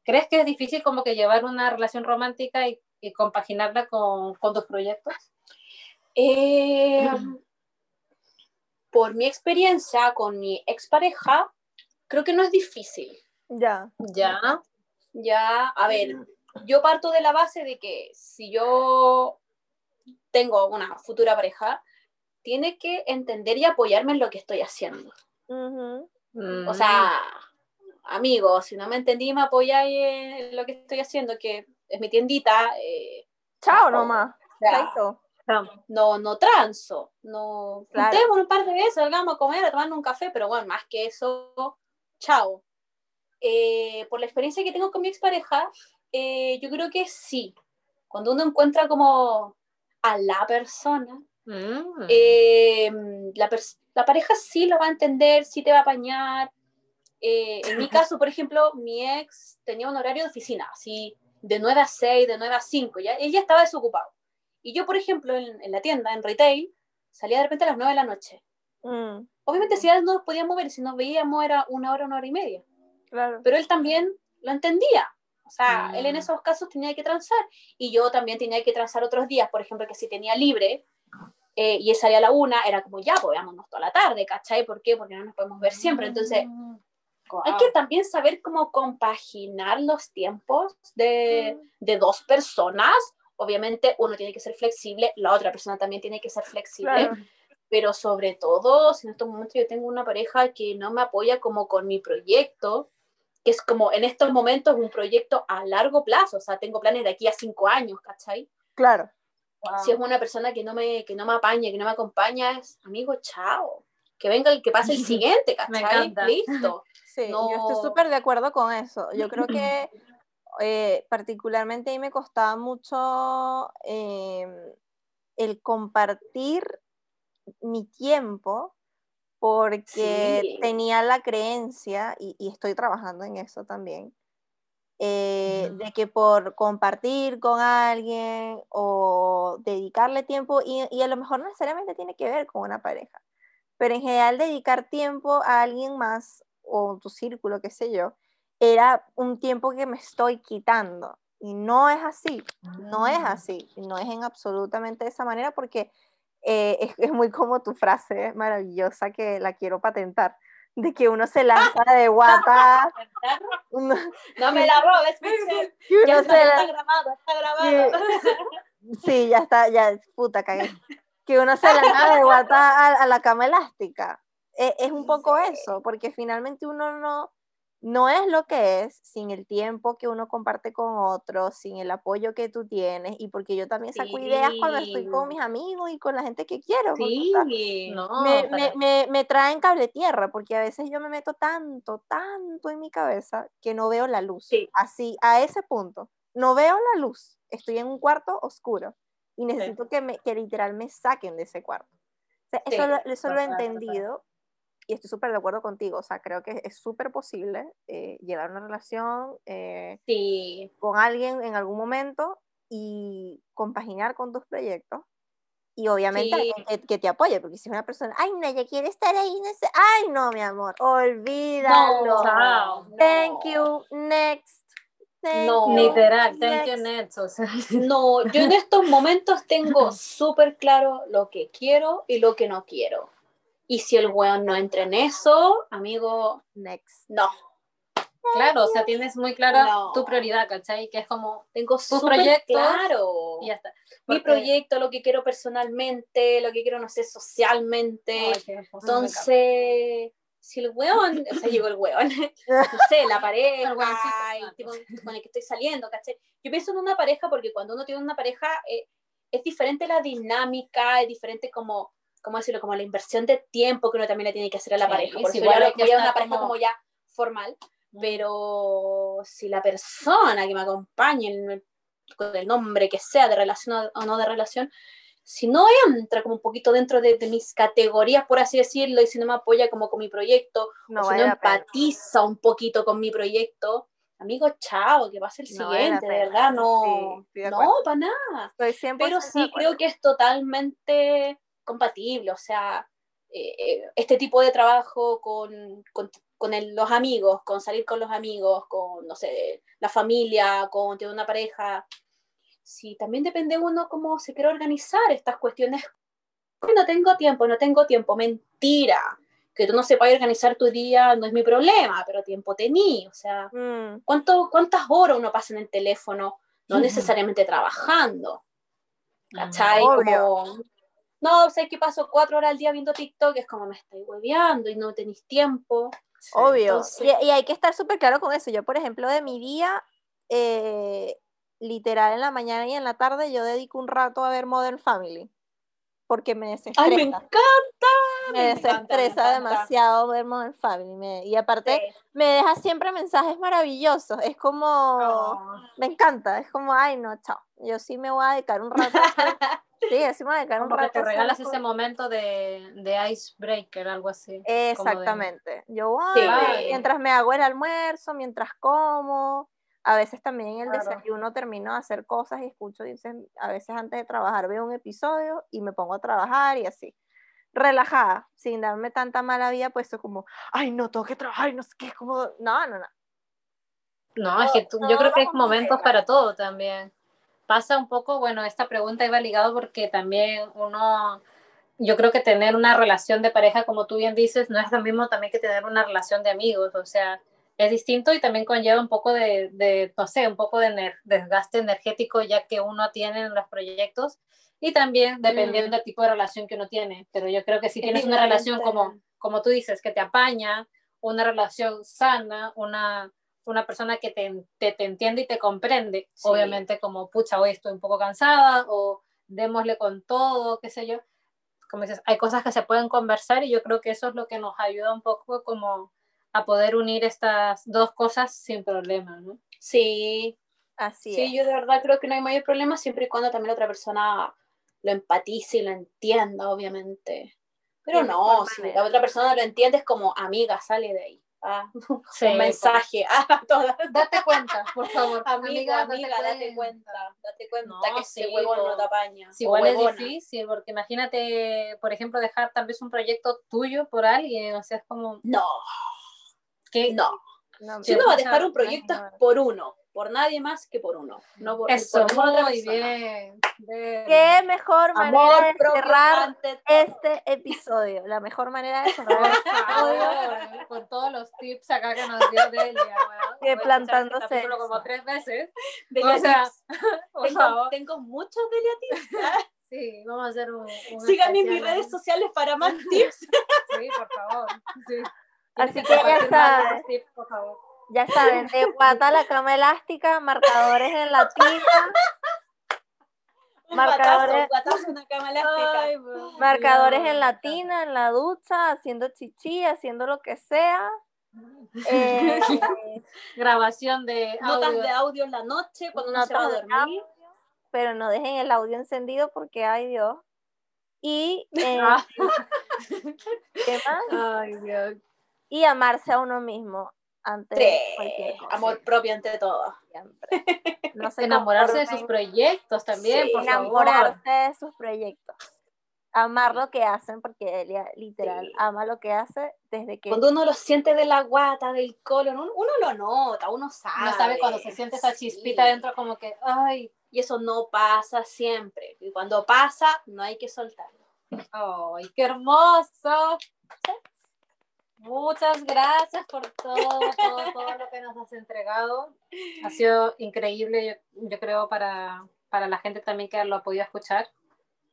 ¿crees que es difícil como que llevar una relación romántica y y compaginarla con, con tus proyectos? Eh, por mi experiencia con mi expareja, creo que no es difícil. Ya. Ya. Ya, a ver, yo parto de la base de que si yo tengo una futura pareja, tiene que entender y apoyarme en lo que estoy haciendo. O sea, amigos, si no me entendí, me apoyáis en lo que estoy haciendo, que es mi tiendita. Eh, chao nomás. no, no transo, no claro. un par de veces, salgamos a comer, a tomar un café, pero bueno, más que eso, chao. Eh, por la experiencia que tengo con mi expareja, eh, yo creo que sí. Cuando uno encuentra como a la persona, mm. eh, la, la, pareja sí lo va a entender, sí te va a apañar. en mi caso, por ejemplo, mi ex tenía un horario de oficina, así de 9 a 6, de 9 a 5, ya, ella estaba desocupado. Y yo, por ejemplo, en, en, la tienda, en retail, salía de repente a las 9 de la noche. Mm. Obviamente, si no nos podíamos ver, si nos veíamos era una hora, una hora y media. Claro. Pero él también lo entendía. O sea, él en mm. esos casos tenía que transar. Y yo también tenía que transar otros días, por ejemplo, que si tenía libre eh, y él salía a la una, era como ya, pues veámonos toda la tarde, ¿cachai? ¿Por qué? Porque no nos podemos ver siempre. Entonces, mm. hay que también saber cómo compaginar los tiempos de, de dos personas obviamente uno tiene que ser flexible, la otra persona también tiene que ser flexible, pero sobre todo, si en estos momentos yo tengo una pareja que no me apoya como con mi proyecto, que es como en estos momentos un proyecto a largo plazo, o sea, tengo planes de aquí a cinco años, ¿cachai? Claro. Si es una persona que no me, que no me apaña, que no me acompaña, es amigo, chao. Que venga el que pase el siguiente, ¿cachai? Listo. Sí, yo estoy súper de acuerdo con eso. Yo creo que eh, particularmente a mí me costaba mucho em, el compartir mi tiempo porque tenía la creencia, y, estoy trabajando en eso también, eh, de que por compartir con alguien o dedicarle tiempo, y, y, a lo mejor no necesariamente tiene que ver con una pareja, pero en general dedicar tiempo a alguien más o tu círculo, qué sé yo, era un tiempo que me estoy quitando. Y no es así, no es ah. así, no es en absolutamente de esa manera porque eh, es, muy como tu frase maravillosa que la quiero patentar, de que uno se lanza de guata. no me la robes, Ya está, grabado, está grabado. sí, ya está, ya, puta, cagué. Que uno se lanza de guata a, la cama elástica. E, es un poco eso, porque finalmente uno no, no es lo que es sin el tiempo que uno comparte con otros, sin el apoyo que tú tienes y porque yo también saco ideas cuando estoy con mis amigos y con la gente que quiero. Sí. me, traen cable tierra porque a veces yo me meto tanto, tanto en mi cabeza que no veo la luz. Así, a ese punto, no veo la luz. Estoy en un cuarto oscuro y necesito que, me, que literal me saquen de ese cuarto. eso, eso lo he entendido y estoy súper de acuerdo contigo, o sea, creo que es súper posible eh, llevar una relación eh, con alguien en algún momento y compaginar con tus proyectos y obviamente que, te apoye, porque si es una persona, ay, no, ya quiere estar ahí, no sé, ay, no, mi amor, olvídalo. No, Thank you, next. No, literal, thank you, next. No, yo en estos momentos tengo súper claro lo que quiero y lo que no quiero. Y si el weón no entra en eso, amigo, next. No. Claro, o sea, tienes muy clara tu prioridad, ¿cachai? Que es como, tengo su proyecto claro. y ya está. Mi proyecto, lo que quiero personalmente, lo que quiero, no sé, socialmente. Entonces, si el weón, o sea, llegó el weón, no sé, la pareja, el tipo con el que estoy saliendo, ¿cachai? Yo pienso en una pareja porque cuando uno tiene una pareja, eh, es diferente la dinámica, es diferente como ¿cómo decirlo? Como la inversión de tiempo que uno también le tiene que hacer a la pareja. Por igual yo una pareja como... ya formal, mm. pero si la persona que me acompañe, con el nombre que sea, de relación o no de relación, si no entra como un poquito dentro de, mis categorías, por así decirlo, y si no me apoya como con mi proyecto, o si no empatiza un poquito con mi proyecto, amigo, chao, que va a ser el siguiente, de verdad, no, no, para nada. Pero sí creo que es totalmente compatible, o sea, eh, eh, este tipo de trabajo con, con, los amigos, con salir con los amigos, con, no sé, la familia, con tener una pareja, sí, también depende uno cómo se quiere organizar estas cuestiones. No tengo tiempo, no tengo tiempo, mentira. Que tú no sepas organizar tu día no es mi problema, pero tiempo tení, o sea, mm. ¿cuánto, ¿cuántas horas uno pasa en el teléfono? No necesariamente trabajando. ¿Cachai? Como, no, sé que paso cuatro horas al día viendo TikTok, es como me estoy hueveando y no tenéis tiempo. Obvio. y, hay que estar súper claro con eso. Yo, por ejemplo, de mi día, eh, literal en la mañana y en la tarde, yo dedico un rato a ver Modern Family. Porque me desestresa. ¡Ay, me encanta! Me, desestresa demasiado ver Modern Family. y aparte, me deja siempre mensajes maravillosos. Es como. Oh. Me encanta. Es como, ay, no, chao. Yo sí me voy a dedicar un rato. Sí, así me voy a un rato. te regalas ese momento de, de icebreaker, algo así. Exactamente. Yo voy, mientras me hago el almuerzo, mientras como, a veces también en el desayuno termino de hacer cosas y escucho, dicen, a veces antes de trabajar veo un episodio y me pongo a trabajar y así. Relajada, sin darme tanta mala vida, pues es como, ay, no, tengo que trabajar, no sé qué, es como, no, no, no. No, es que yo creo que hay momentos para todo también pasa un poco, bueno, esta pregunta iba ligado porque también uno, yo creo que tener una relación de pareja, como tú bien dices, no es lo mismo también que tener una relación de amigos, o sea, es distinto y también conlleva un poco de, de no sé, un poco de desgaste energético ya que uno tiene en los proyectos y también dependiendo mm. del tipo de relación que uno tiene, pero yo creo que si tienes una relación como, como tú dices, que te apaña, una relación sana, una una persona que te, te, entiende y te comprende, obviamente como, pucha, hoy estoy un poco cansada o démosle con todo, qué sé yo. Como dices, hay cosas que se pueden conversar y yo creo que eso es lo que nos ayuda un poco como a poder unir estas dos cosas sin problema, ¿no? Sí, así sí, yo de verdad creo que no hay mayor problema siempre y cuando también la otra persona lo empatice y lo entienda, obviamente. Pero no, si la otra persona lo entiende es como amiga, sale de ahí ah, un mensaje a todas. Date cuenta, por favor. Amiga, amiga, date, cuenta. Date cuenta que ese huevo no te apaña. igual es difícil, porque imagínate, por ejemplo, dejar tal vez un proyecto tuyo por alguien, o sea, es como... No. ¿Qué? No. no si uno va a dejar un proyecto por uno, por nadie más que por uno. No por, Eso, por muy bien, Qué mejor manera de cerrar este episodio. La mejor manera de cerrar este episodio. con todos los tips acá que nos dio Delia. Que este plantándose. como tres veces. Delia o sea, tengo, tengo, muchos Delia tips. Sí, vamos a hacer un. Síganme en mis redes sociales para más tips. Sí, por favor. Sí. Así que ya saben. Tips, por favor. Ya saben, de guata la cama elástica, marcadores en la tinta. marcadores, marcadores en la tina, en la ducha, haciendo chichi, haciendo lo que sea. Eh, grabación de notas de audio en la noche cuando no se va a dormir. pero no dejen el audio encendido porque ay Dios. Y eh, ah. ¿qué más? Ay, Dios. Y amarse a uno mismo ante cualquier cosa. Amor propio ante todo. No enamorarse de sus proyectos también, por enamorarse de sus proyectos. Amar lo que hacen, porque ella literal ama lo que hace desde que... Cuando uno lo siente de la guata, del colon, uno, lo nota, uno sabe. Uno sabe cuando se siente esa chispita dentro como que, ay, y eso no pasa siempre. Y cuando pasa, no hay que soltarlo. ¡Ay, qué hermoso! Muchas gracias por todo, todo, todo lo que nos has entregado. Ha sido increíble, yo, creo, para, para, la gente también que lo ha podido escuchar.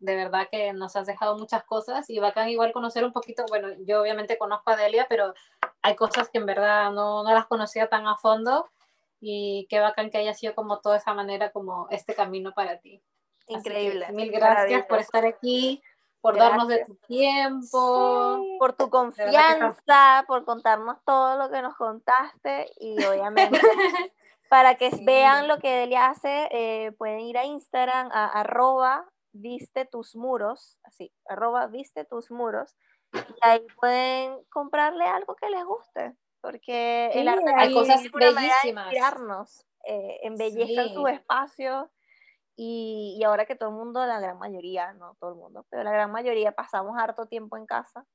De verdad que nos has dejado muchas cosas y bacán igual conocer un poquito, bueno, yo obviamente conozco a Delia, pero hay cosas que en verdad no, no las conocía tan a fondo y qué bacán que haya sido como toda esa manera, como este camino para ti. Increíble. mil gracias por estar aquí por darnos de tu tiempo, por tu confianza, por contarnos todo lo que nos contaste y obviamente para que vean lo que Delia hace, eh, pueden ir a Instagram a arroba viste tus muros, así, arroba viste tus muros, y ahí pueden comprarle algo que les guste, porque el arte hay cosas bellísimas. inspirarnos, eh, embellezcan su espacio y, y, ahora que todo el mundo, la gran mayoría, no todo el mundo, pero la gran mayoría pasamos harto tiempo en casa,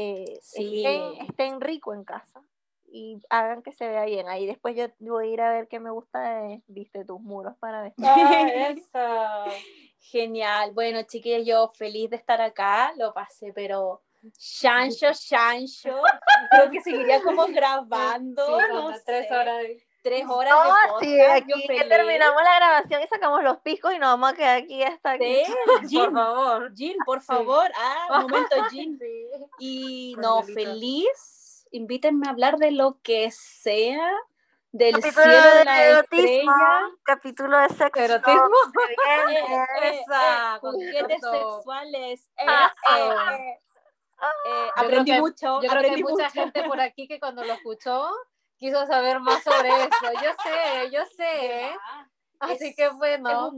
eh, estén, rico en casa y hagan que se vea bien. Ahí después yo voy a ir a ver qué me gusta de Viste tus muros para vestir. Ah, Genial. Bueno, chiquillos, yo feliz de estar acá, lo pasé, pero chancho, chancho. Creo que seguiría como grabando. tres horas tres horas de podcast. Sí, aquí terminamos la grabación y sacamos los picos y nos vamos a quedar aquí hasta aquí. por favor. Jean, por favor. Ah, un momento, Jean. Y no, feliz. invítenme a hablar de lo que sea, del capítulo cielo de, la estrella. Capítulo de sexo. Erotismo. Eh, esa, sexuales. Ah, ah. Eh, aprendí mucho. Yo creo que hay mucha gente por aquí que cuando lo escuchó quiso saber más sobre eso. Yo sé, yo sé. Así que bueno,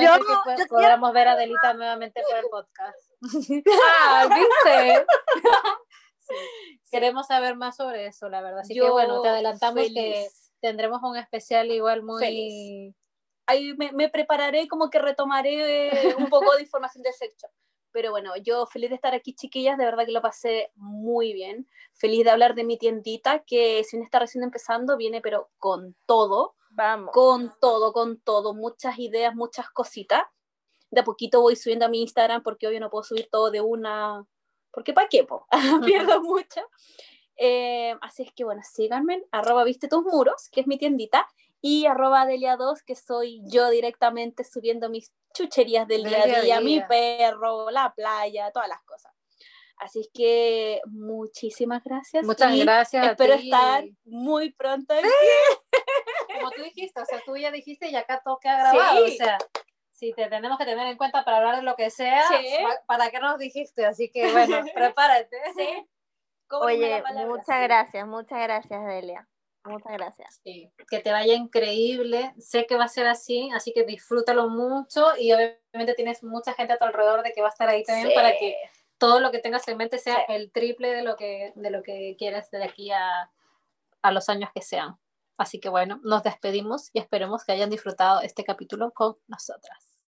yo, podamos ver a Adelita nuevamente por el podcast. ah, ¿viste? Queremos saber más sobre eso, la verdad. Así que bueno, te adelantamos que tendremos un especial igual muy... Ahí me, me, prepararé, como que retomaré un poco de información de sexo. Pero bueno, yo feliz de estar aquí, chiquillas, de verdad que lo pasé muy bien. Feliz de hablar de mi tiendita, que si no está recién empezando, viene pero con todo. Vamos. Con todo, con todo. Muchas ideas, muchas cositas. De a poquito voy subiendo a mi Instagram porque hoy no puedo subir todo de una. Porque para qué, po? pierdo mucho. Eh, así es que bueno, síganme, arroba viste tus muros, que es mi tiendita, y arroba Delia2, que soy yo directamente subiendo mis chucherías del día a día, mi perro, la playa, todas las cosas. Así que muchísimas gracias. Muchas gracias. Espero estar muy pronto aquí. Como tú dijiste, o sea, tú ya dijiste y acá todo queda grabado. O sea, si te tenemos que tener en cuenta para hablar de lo que sea, ¿para qué nos dijiste? Así que bueno, prepárate. Sí. Oye, muchas gracias, muchas gracias, Delia. Muchas gracias. Sí, que te vaya increíble. Sé que va a ser así, así que disfrútalo mucho y obviamente tienes mucha gente a tu alrededor de que va a estar ahí también para que todo lo que tengas en mente sea el triple de lo que, de lo que quieres de aquí a, a los años que sean. Así que bueno, nos despedimos y esperemos que hayan disfrutado este capítulo con nosotras.